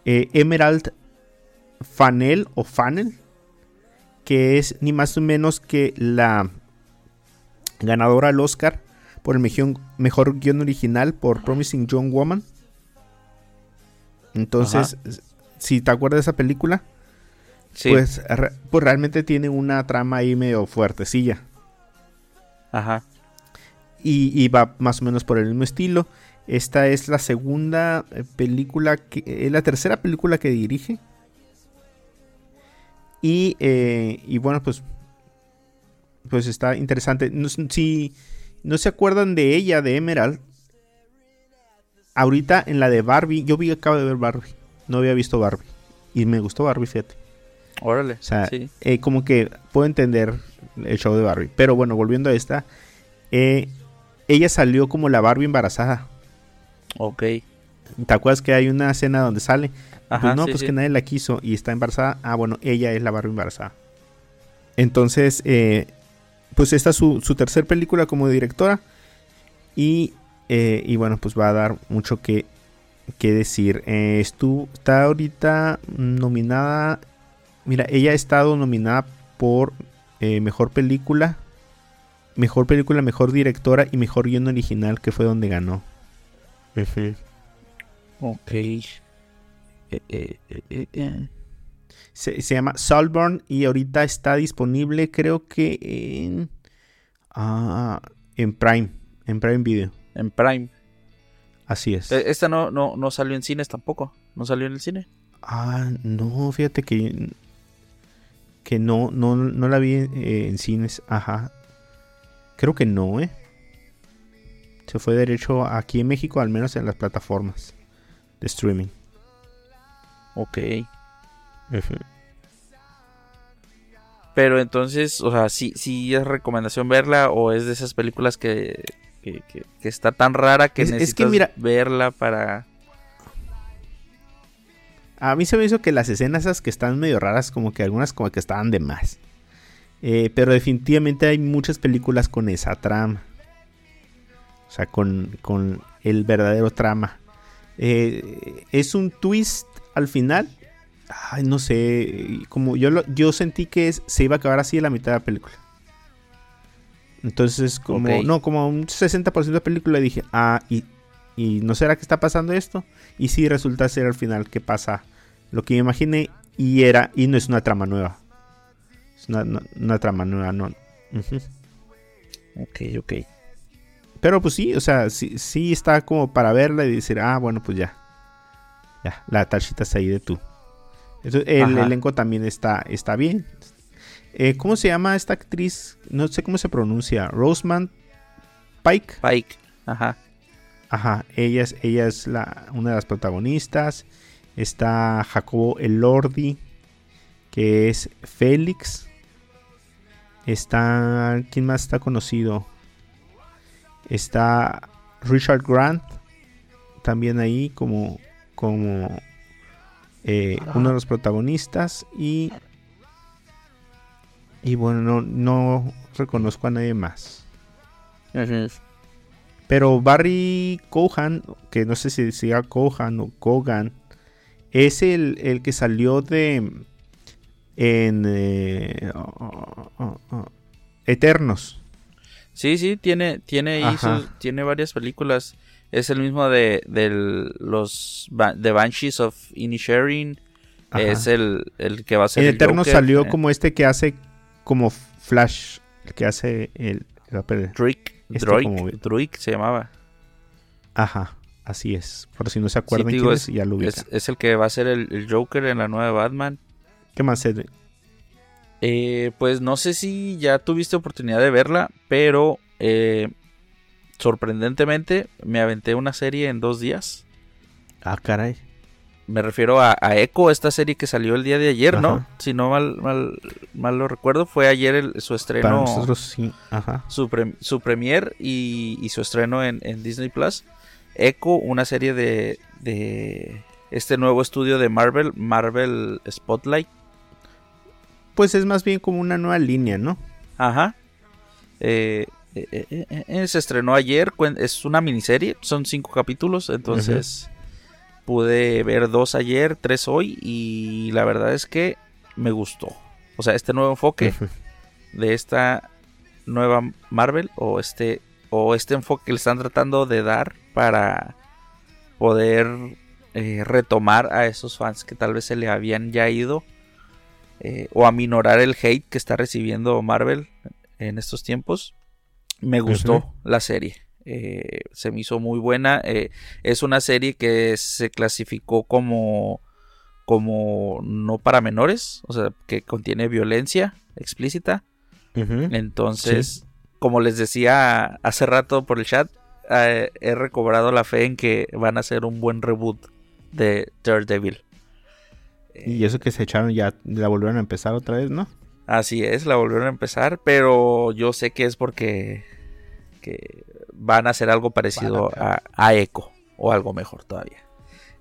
Emerald Fanel o Fanel, que es ni más ni menos que la ganadora al Oscar por el mejor, mejor guion original por Promising Young Woman. Entonces, si te acuerdas de esa película, Sí. pues, re- pues realmente tiene una trama ahí medio fuertecilla. Ajá. y, y va más o menos por el mismo estilo. Esta es la segunda eh, película, que, eh, la tercera película que dirige. Y, eh, y bueno, pues, pues está interesante. No, si no se acuerdan de ella, de Emerald, ahorita en la de Barbie, yo vi, acabo de ver Barbie, no había visto Barbie. Y me gustó Barbie, fíjate. Órale. O sea, sí. eh, como que puedo entender el show de Barbie. Pero bueno, volviendo a esta, eh, ella salió como la Barbie embarazada. Ok. ¿Te acuerdas que hay una escena donde sale? Ajá. pues no, sí, pues sí. que nadie la quiso y está embarazada. Ah, bueno, ella es la Barbie embarazada. Entonces, eh, pues esta es su, su tercer película como directora. Y, eh, y bueno, pues va a dar mucho que, que decir. Eh, estu- está ahorita nominada. Mira, ella ha estado nominada por eh, mejor película, mejor película, mejor directora y mejor guion original, que fue donde ganó. Ok. Eh, eh, eh, eh, eh. Se, se llama Saltburn y ahorita está disponible, creo que en, ah, en Prime, en Prime Video. En Prime. Así es. Eh, Esta no, no, no salió en cines tampoco. ¿No salió en el cine? Ah, no, fíjate que que no, no, no la vi eh, en cines. Ajá. Creo que no, ¿eh? Se fue derecho aquí en México, al menos en las plataformas de streaming. Ok. Pero entonces, o sea, sí, sí es recomendación verla o es de esas películas que, que, que- que está tan rara que Es- es que mira- verla para... A mí se me hizo que las escenas esas que están medio raras, como que algunas como que estaban de más. Eh, pero definitivamente hay muchas películas con esa trama. O sea, con, con el verdadero trama. Eh, es un twist al final. Ay, no sé. Como yo, lo- yo sentí que es- se iba a acabar así en la mitad de la película. Entonces, como, no, como un 60% de la película dije, ah, y, y no será que está pasando esto. Y sí resulta ser al final que pasa lo que me imaginé y era y no es una trama nueva. Es una, una trama nueva, no. Ujú. Ok, ok. Pero pues sí, o sea, sí, sí está como para verla y decir, ah, bueno, pues ya. Ya, la tachita está ahí de tú. Eso- el Ajá. elenco también está, está bien. Eh, ¿Cómo se llama esta actriz? No sé cómo se pronuncia. Roseman Pike. Pike. Ajá. Ajá, ella es, ella es la, una de las protagonistas. Está Jacobo Elordi, que es Félix. Está. ¿Quién más está conocido? Está Richard Grant, también ahí como, como eh, uno de los protagonistas. Y. Y bueno, no, no reconozco a nadie más. Pero Barry Cohan, que no sé si decía Cohan o Kogan, es el, el que salió de. En. eh, oh, oh, oh, Eternos. Sí, sí, tiene, tiene, sus- tiene varias películas. Es el mismo de, del- los The Banshees of Inisherin. Es el, el que va a ser el Eternos Joker, salió eh, como este que hace. Como Flash. El que hace el. el. Druig, este se llamaba. Ajá. Así es. Por si no se Sí, acuerdan quién digo, es, ya lo es, es el que va a ser el, el Joker en la nueva Batman. ¿Qué más? es? Eh, pues no sé si ya tuviste oportunidad de verla, pero eh, sorprendentemente me aventé una serie en dos días. Ah, caray. Me refiero a, a Echo, esta serie que salió el día de ayer, ¿no? Si no mal, mal, mal lo recuerdo, fue ayer el- su estreno, Para nosotros sí. Ajá. su, pre- su premier y, y su estreno en, en Disney Plus. Echo, una serie de, de este nuevo estudio de Marvel, Marvel Spotlight. Pues es más bien como una nueva línea, ¿no? Ajá. Eh, eh, eh, eh, se estrenó ayer, es una miniserie, son cinco capítulos, entonces pude ver dos ayer, tres hoy y la verdad es que me gustó. O sea, este nuevo enfoque de esta nueva Marvel o este o este enfoque que le están tratando de dar para poder eh, retomar a esos fans que tal vez se le habían ya ido eh, o aminorar el hate que está recibiendo Marvel en estos tiempos. Me gustó la serie. eh, se me hizo muy buena. eh, es una serie que se clasificó como como no para menores, o sea, que contiene violencia explícita. Entonces, como les decía hace rato por el chat, eh, he recobrado la fe en que van a hacer un buen reboot de Daredevil. Y eso que se echaron ya, la volvieron a empezar otra vez, ¿no? Así es, la volvieron a empezar, pero yo sé que es porque que van a hacer algo parecido a, a Echo o algo mejor todavía.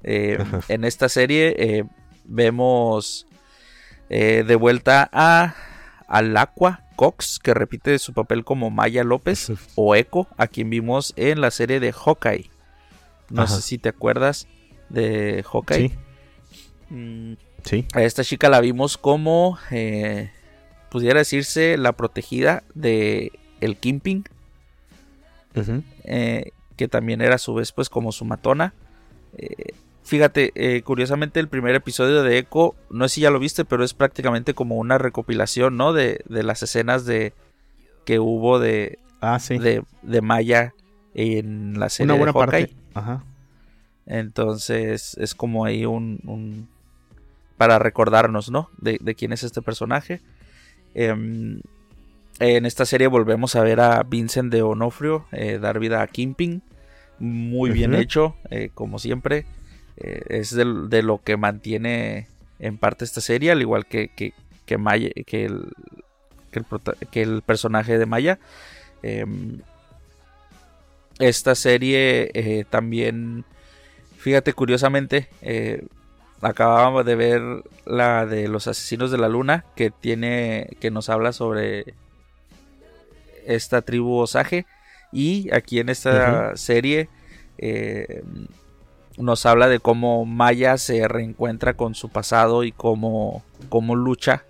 Eh, en esta serie eh, vemos eh, de vuelta a al Aqua Cox, que repite su papel como Maya López o Echo, a quien vimos en la serie de Hawkeye. No Ajá. sé si te acuerdas de Hawkeye. Sí, Mm, sí. a esta chica la vimos como, pudiera decirse, la protegida de el Kimping, Ujú. eh, que también era a su vez pues como su matona. Eh, fíjate, eh, curiosamente el primer episodio de Echo, no sé si ya lo viste, pero es prácticamente como una recopilación, ¿no? De, de las escenas de que hubo de, Ah, sí. de, de Maya en la serie Una buena de Hawkeye. parte. Ajá. Entonces es como ahí un, un- para recordarnos, ¿no? De, de quién es este personaje. Em, en esta serie volvemos a ver a Vincent de Onofrio eh, dar vida a Kimping. Muy bien hecho, eh, como siempre. Eh, es de, lo que mantiene en parte esta serie, al igual que, que, que Maya, que el, que el, prota- que el personaje de Maya. Em, esta serie también, fíjate curiosamente, acabábamos de ver la de los asesinos de la luna que tiene, que nos habla sobre esta tribu Osage. Y aquí en esta serie eh, nos habla de cómo Maya se reencuentra con su pasado y cómo, cómo lucha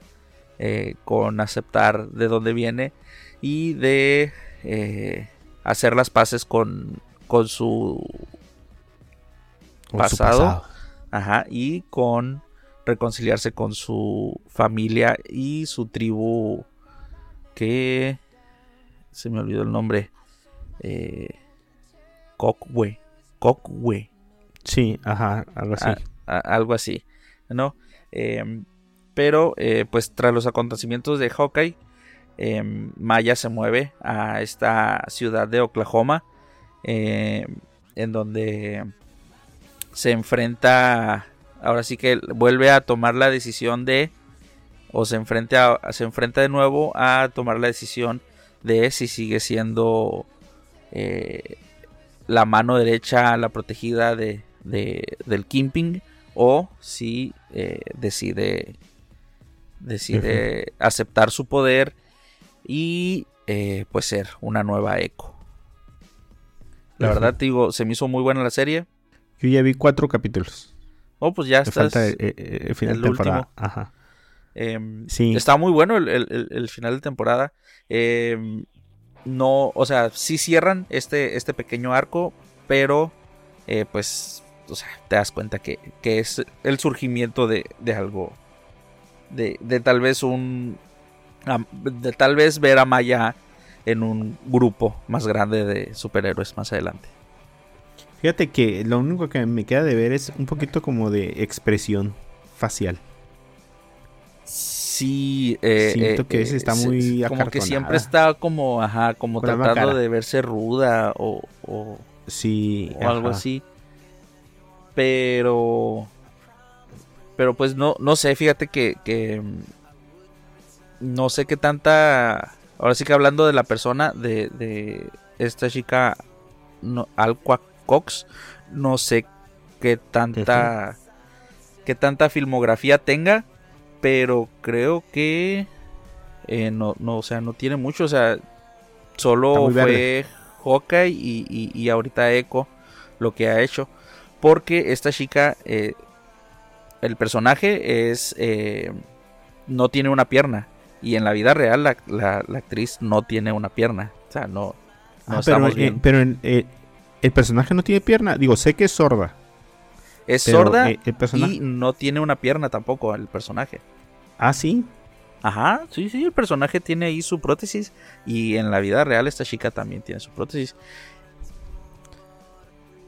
eh, con aceptar de dónde viene y de eh, hacer las paces con, con su Con su pasado. Ajá, y con reconciliarse con su familia y su tribu que se me olvidó el nombre. Eh, Kokwe. Kokwe. Sí, ajá, algo así. Ah, algo así, ¿no? Em, pero, eh, pues tras los acontecimientos de Hawkeye, em, Maya se mueve a esta ciudad de Oklahoma, em, en donde se enfrenta, ahora sí que vuelve a tomar la decisión de, o se enfrenta, se enfrenta de nuevo a tomar la decisión de si sigue siendo eh, la mano derecha, la protegida de, del Kimping, o si eh, decide, decide aceptar su poder y eh, pues ser una nueva Echo. La verdad, digo, se me hizo muy buena la serie. Yo ya vi cuatro capítulos. Oh, pues ya está. Falta el, final de temporada. Ajá. Em, sí. Está muy bueno el, final de temporada. Em, no, o sea, sí cierran este, este pequeño arco, pero eh, pues o sea, te das cuenta que, es el surgimiento de, algo, de, tal vez un, de tal vez ver a Maya en un grupo más grande de superhéroes más adelante. Fíjate que lo único que me queda de ver es un poquito como de expresión facial. Sí, eh, siento que ese está eh, muy como que siempre está como, ajá, como tratando de verse ruda o, o sí, o algo así. Pero. Pero pues no, no sé, fíjate que, No sé qué tanta. Ahora sí que hablando de la persona, de, de esta chica no, Alqua Cox, no sé qué tanta. qué tanta filmografía tenga. Pero creo que. Eh, no, no, o sea, no tiene mucho. O sea, solo fue Hawkeye y, y, y ahorita Echo lo que ha hecho. Porque esta chica, eh, el personaje es... Eh, no tiene una pierna. Y en la vida real la, actriz no tiene una pierna. O sea, no... no ah, pero, eh, pero el personaje no tiene pierna. Digo, sé que es sorda. Es sorda y no tiene una pierna tampoco el personaje. Ah, sí. Ajá, sí, sí, el personaje tiene ahí su prótesis y en la vida real esta chica también tiene su prótesis.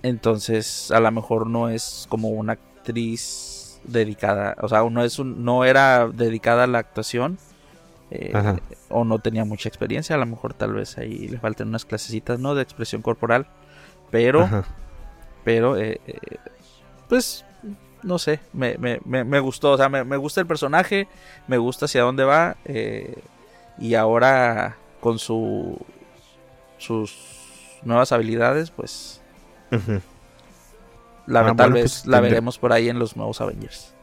Entonces, a lo mejor no es como una actriz dedicada, o sea, no es un, no era dedicada a la actuación eh, o no tenía mucha experiencia, a lo mejor tal vez ahí le faltan unas clasecitas, ¿no? De expresión corporal, pero, pero, eh, eh, pues, no sé, me, me, me, gustó, o sea, me, gusta el personaje, me gusta hacia dónde va y ahora con su, sus nuevas habilidades, pues la, ah, tal vez pues la veremos por ahí en los nuevos Avengers.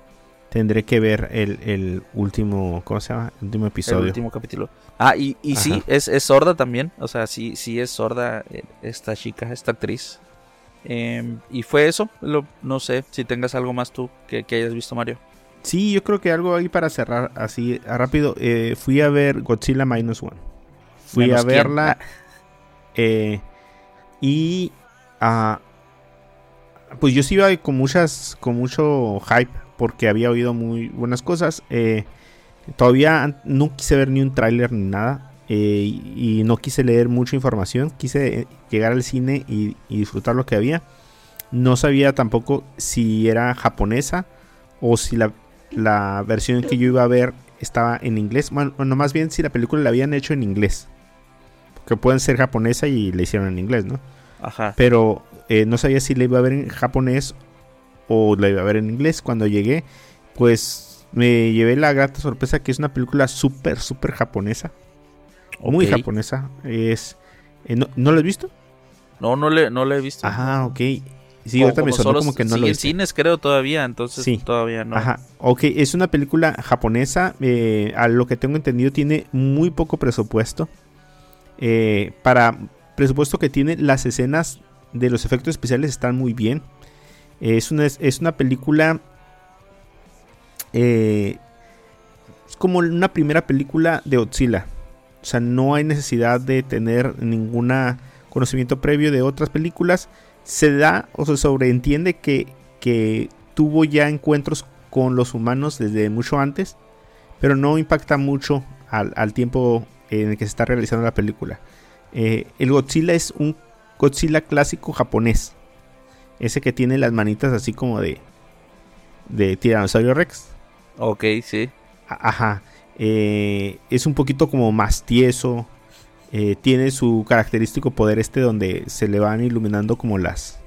Tendré que ver el, último, ¿cómo se llama? El último episodio. El último capítulo. Ah, y, y sí, es, sorda también. O sea, sí, sí es sorda eh, esta chica, esta actriz. Em, y fue eso. no sé si tengas algo más tú que, hayas visto, Mario. Sí, yo creo que algo ahí para cerrar así rápido. Eh, fui a ver Godzilla Minus One. Fui a verla. Ah. Eh, y Ah, pues yo sí iba con muchas, con mucho hype porque había oído muy buenas cosas. Eh, todavía no quise ver ni un tráiler ni nada eh, y no quise leer mucha información. Quise eh, llegar al cine y, disfrutar lo que había. No sabía tampoco si era japonesa o si la, la, versión que yo iba a ver estaba en inglés. Bueno, más bien si la película la habían hecho en inglés. Porque pueden ser japonesa y la hicieron en inglés, ¿no? Pero eh, no sabía si la iba a ver en japonés o la iba a ver en inglés. Cuando llegué, pues me llevé la grata sorpresa que es una película súper, súper japonesa. o Muy japonesa. Es, eh, ¿no, ¿No la has visto? No, no le, no la he visto. Ajá, ok. Sí, ahorita me sonó como que no lo en cines creo todavía, entonces sí. todavía no. Ajá, ok, es una película japonesa, eh, a lo que tengo entendido tiene muy poco presupuesto. para presupuesto que tiene, las escenas de los efectos especiales están muy bien. Es una, es una película... Eh, es como una primera película de Godzilla. O sea, no hay necesidad de tener ningún conocimiento previo de otras películas. Se da o se sobreentiende que, que tuvo ya encuentros con los humanos desde mucho antes. Pero no impacta mucho al, al tiempo en el que se está realizando la película. Eh, el Godzilla es un Godzilla clásico japonés. Ese que tiene las manitas así como de. de Tiranosaurio Rex. Ok, sí. Ajá. Eh, es un poquito como más tieso. Eh, tiene su característico poder este donde se le van iluminando como las...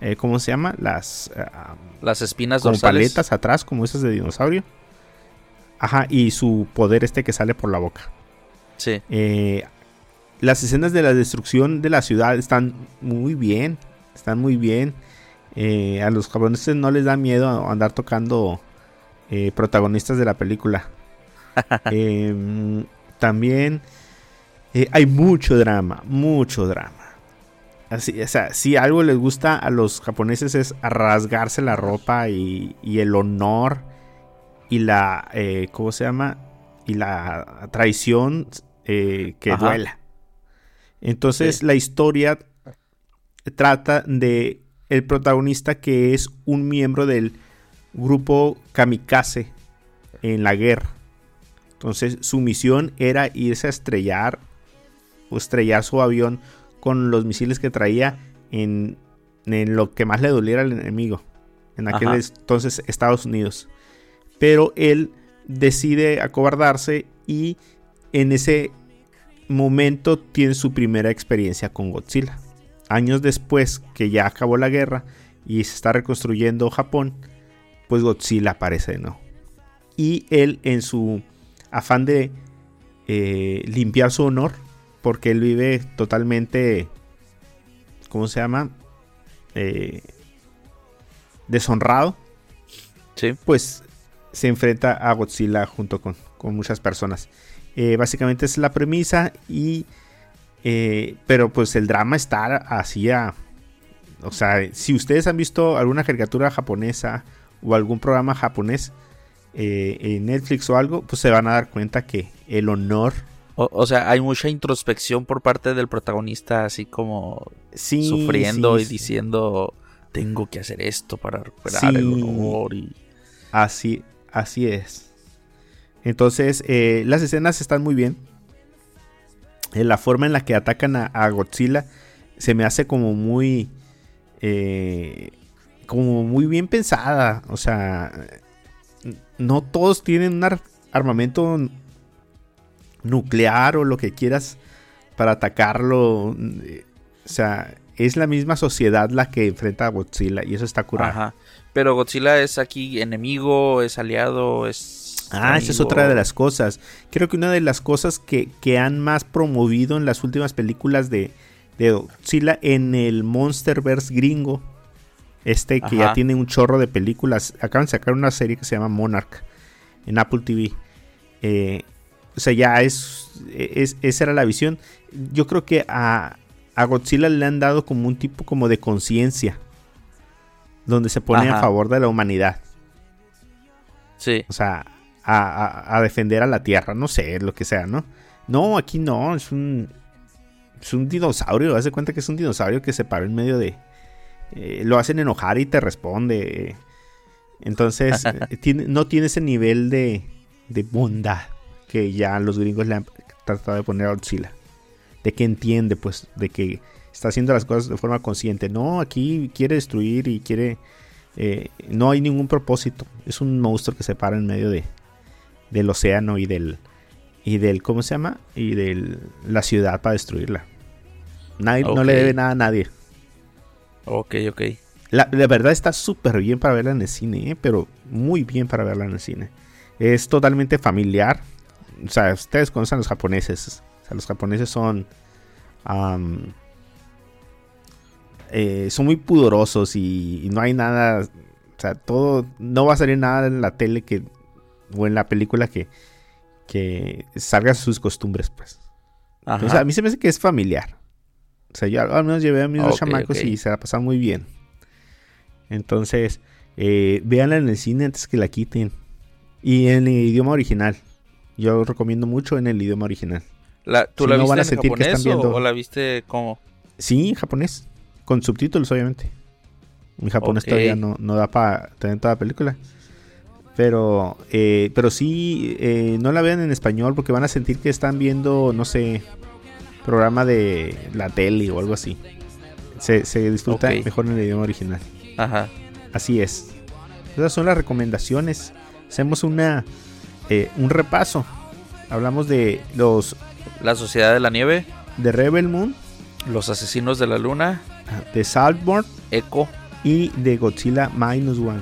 Eh, ¿Cómo se llama? Las... ah, Las espinas como dorsales. paletas atrás, como esas de dinosaurio. Ajá, y su poder este que sale por la boca. Sí. Las escenas de la destrucción de la ciudad están muy bien. Están muy bien. Eh, a los japoneses no les da miedo andar tocando eh, protagonistas de la película. Em, también eh, hay mucho drama, mucho drama. Así, o sea, si algo les gusta a los japoneses es rasgarse la ropa y, y el honor y la, ¿cómo se llama? Y la traición que Ajá. duela. Entonces Sí. la historia trata de el protagonista que es un miembro del grupo kamikaze en la guerra. Entonces su misión era irse a estrellar o estrellar su avión con los misiles que traía en, en lo que más le doliera al enemigo. En aquel Ajá. entonces Estados Unidos. Pero él decide acobardarse y en ese momento tiene su primera experiencia con Godzilla. Años después que ya acabó la guerra y se está reconstruyendo Japón, pues Godzilla aparece de nuevo. Y él en su afán de eh, limpiar su honor, porque él vive totalmente, ¿cómo se llama? Eh, deshonrado, Sí. pues se enfrenta a Godzilla junto con, con muchas personas. Eh, básicamente es la premisa y... eh, pero pues el drama está así a... O sea, si ustedes han visto alguna caricatura japonesa o algún programa japonés eh, en Netflix o algo, pues se van a dar cuenta que el honor... O, o sea, hay mucha introspección por parte del protagonista, así como Sí, sufriendo sí, y sí. diciendo, tengo que hacer esto para recuperar el honor. Y... Así, así es. Entonces, eh, las escenas están muy bien. Eh, la forma en la que atacan a, Godzilla se me hace como muy. eh, como muy bien pensada. O sea, no todos tienen un ar- armamento nuclear o lo que quieras para atacarlo. O sea, es la misma sociedad la que enfrenta a Godzilla y eso está curado. Ajá. Pero Godzilla es aquí enemigo, es aliado, es... Ah, esa es otra de las cosas. Creo que una de las cosas que, que han más promovido en las últimas películas de, de Godzilla en el Monsterverse gringo, este que ya tiene un chorro de películas, acaban de sacar una serie que se llama Monarch en Apple TV. Eh, o sea, ya es, es- esa era la visión. Yo creo que a, a Godzilla le han dado como un tipo como de conciencia, donde se pone a favor de la humanidad. Sí. O sea, a, a- a defender a la tierra, no sé, lo que sea, ¿no? No, aquí no, es un. Es un dinosaurio, haz de cuenta que es un dinosaurio que se paró en medio de. eh, lo hacen enojar y te responde. Entonces, eh, tiene- no tiene ese nivel de, de bondad que ya los gringos le han tratado de poner a Godzilla. De que entiende, pues, de que está haciendo las cosas de forma consciente. No, aquí quiere destruir y quiere eh, no hay ningún propósito. Es un monstruo que se para en medio de, del océano y del. Y del. ¿Cómo se llama? Y de la ciudad para destruirla. Nadie, No le debe nada a nadie. Ok, ok. La, la verdad está súper bien para verla en el cine, ¿eh? pero muy bien para verla en el cine. Es totalmente familiar. O sea, ustedes conocen a los japoneses. O sea, los japoneses son. eh, son muy pudorosos y, y no hay nada. O sea, todo. No va a salir nada en la tele que. O en la película que. Que salga sus costumbres, pues. Ajá. Entonces, a mí se me hace que es familiar. O sea, yo al menos llevé a mis dos Ok, chamacos y se la pasaron muy bien. Entonces, eh, véanla en el cine antes que la quiten. Y en el idioma original. Yo recomiendo mucho en el idioma original. La- ¿Tú si la no viste van a en sentir que japonés están viendo- o, la viste como? Sí, en japonés. Con subtítulos, obviamente. Mi japonés todavía no, no da para tener toda la película. Pero, eh, pero sí, eh, no la vean en español porque van a sentir que están viendo, no sé, programa de la tele o algo así. Se, se disfruta mejor en el idioma original. Ajá. Así es. esas son las recomendaciones. Hacemos una eh, un repaso. Hablamos de los La Sociedad de la Nieve, de Rebel Moon, Los Asesinos de la Luna, de Saltborn Echo. y de Godzilla Minus One.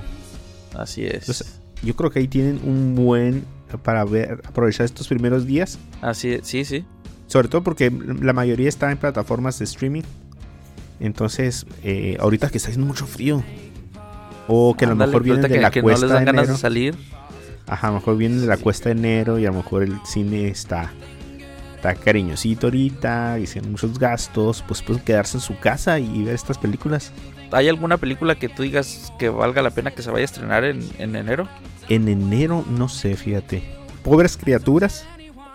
Así es. Entonces, yo creo que ahí tienen un buen para ver aprovechar estos primeros días, Así es, sí, sí. sobre todo porque la mayoría está en plataformas de streaming. Entonces, eh, ahorita que está haciendo mucho frío. O que a lo mejor vienen de que, la que no cuesta les dan de ganas enero. de salir. Ajá, a lo mejor vienen de la cuesta de enero y a lo mejor el cine está, está cariñosito ahorita, hicieron muchos gastos, pues pueden quedarse en su casa y ver estas películas. ¿Hay alguna película que tú digas que valga la pena que se vaya a estrenar en, en enero? En enero, no sé, fíjate. Pobres criaturas.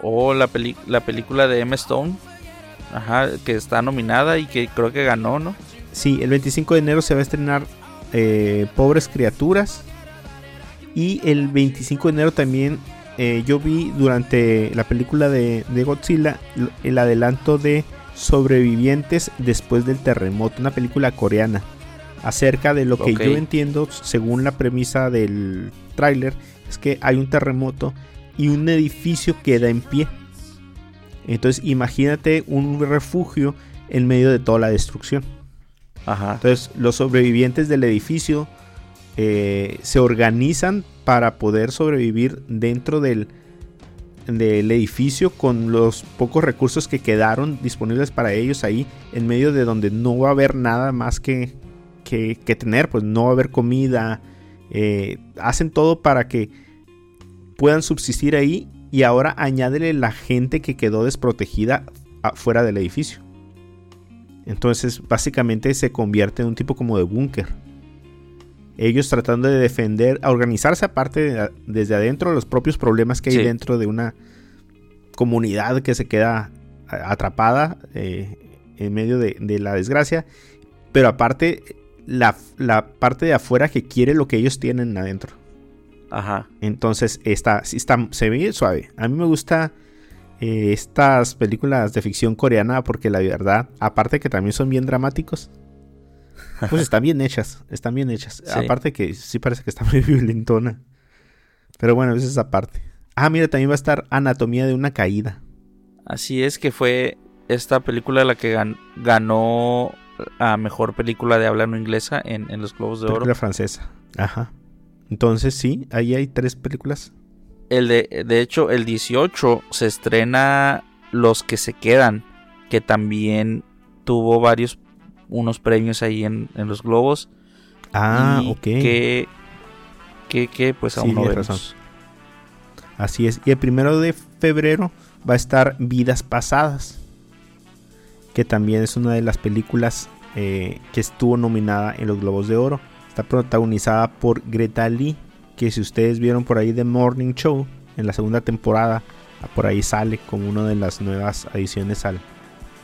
O la, peli- la película de M. Stone. Ajá, que está nominada y que creo que ganó, ¿no? Sí, el 25 de enero se va a estrenar eh, Pobres criaturas. Y el 25 de enero también eh, yo vi durante la película de, de Godzilla el adelanto de Sobrevivientes después del terremoto, una película coreana. Acerca de lo que yo entiendo, según la premisa del tráiler, es que hay un terremoto y un edificio queda en pie. Entonces imagínate un refugio en medio de toda la destrucción. Ajá. Entonces los sobrevivientes del edificio eh, se organizan para poder sobrevivir dentro del, del edificio con los pocos recursos que quedaron disponibles para ellos ahí en medio de donde no va a haber nada más que, que, que tener, pues no va a haber comida. eh, hacen todo para que puedan subsistir ahí y ahora añádele la gente que quedó desprotegida afuera del edificio. Entonces básicamente se convierte en un tipo como de búnker. Ellos tratando de defender, a organizarse aparte de- desde adentro los propios problemas que hay Sí. dentro de una comunidad que se queda atrapada eh, en medio de, de la desgracia. Pero aparte la, la parte de afuera que quiere lo que ellos tienen adentro. Ajá. Entonces está, sí está, se ve suave. A mí me gusta eh, estas películas de ficción coreana porque la verdad, aparte que también son bien dramáticos, pues están bien hechas, están bien hechas. Sí. Aparte que sí parece que está muy violentona. Pero bueno, eso es aparte. Ah, mira, también va a estar Anatomía de una caída. Así es que fue esta película la que gan- ganó a mejor película de habla no inglesa en, en los Globos de Oro. Película francesa. Ajá. Entonces sí, ahí hay tres películas. El de, de hecho, el 18 se estrena Los que se quedan, que también tuvo varios, unos premios ahí en, en los globos. Ah, y ok. Que, que, que, pues Sí, aún no tienes vemos. razón. Así es. Y el primero de febrero va a estar Vidas Pasadas. Que también es una de las películas eh, que estuvo nominada en los Globos de Oro. Está protagonizada por Greta Lee. Que si ustedes vieron por ahí The Morning Show en la segunda temporada, por ahí sale como una de las nuevas adiciones al,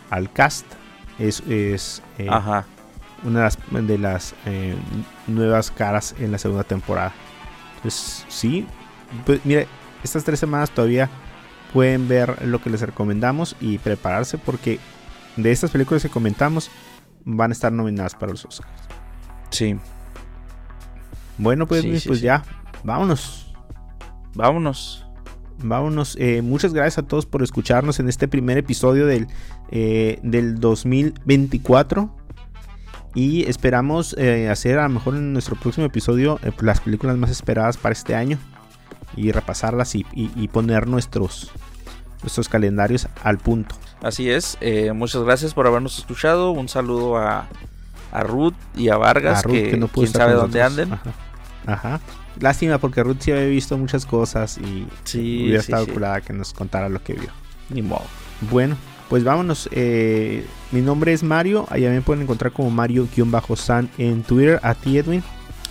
al cast. Es, es eh, Ajá. una de las, de las, eh, nuevas caras en la segunda temporada. Entonces, sí, pues mire, estas tres semanas todavía pueden ver lo que les recomendamos y prepararse porque de estas películas que comentamos van a estar nominadas para los Oscars. Sí. Bueno, pues, Sí, pues sí. ya, vámonos. Vámonos. Vámonos. Eh, muchas gracias a todos por escucharnos en este primer episodio del, eh, del 2024. Y esperamos eh, hacer a lo mejor en nuestro próximo episodio las películas más esperadas para este año. Y repasarlas y, y- y poner nuestros, nuestros calendarios al punto. Así es. eh, muchas gracias por habernos escuchado. Un saludo a, a Ruth y a Vargas, A Ruth, que, que no quién sabe dónde anden. Ajá. Ajá. Lástima porque Ruth sí había visto muchas cosas y Sí, hubiera sí, estado sí. curada que nos contara lo que vio. Ni modo. Bueno, pues vámonos. eh, mi nombre es Mario. Allá me pueden encontrar como Mario-San en Twitter. A ti, Edwin.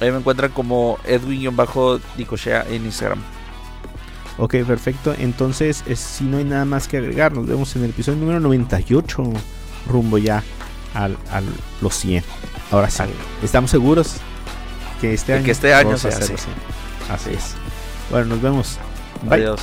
Ahí me encuentran como Edwin-Dicochea en Instagram. Ok, perfecto. Entonces, si no hay nada más que agregar, nos vemos en el episodio número 98. Rumbo ya al, al los 100. Ahora sí, estamos seguros que este año, que este año vamos a se hacer hace. los 100. Así es. Bueno, nos vemos. Bye. Adiós.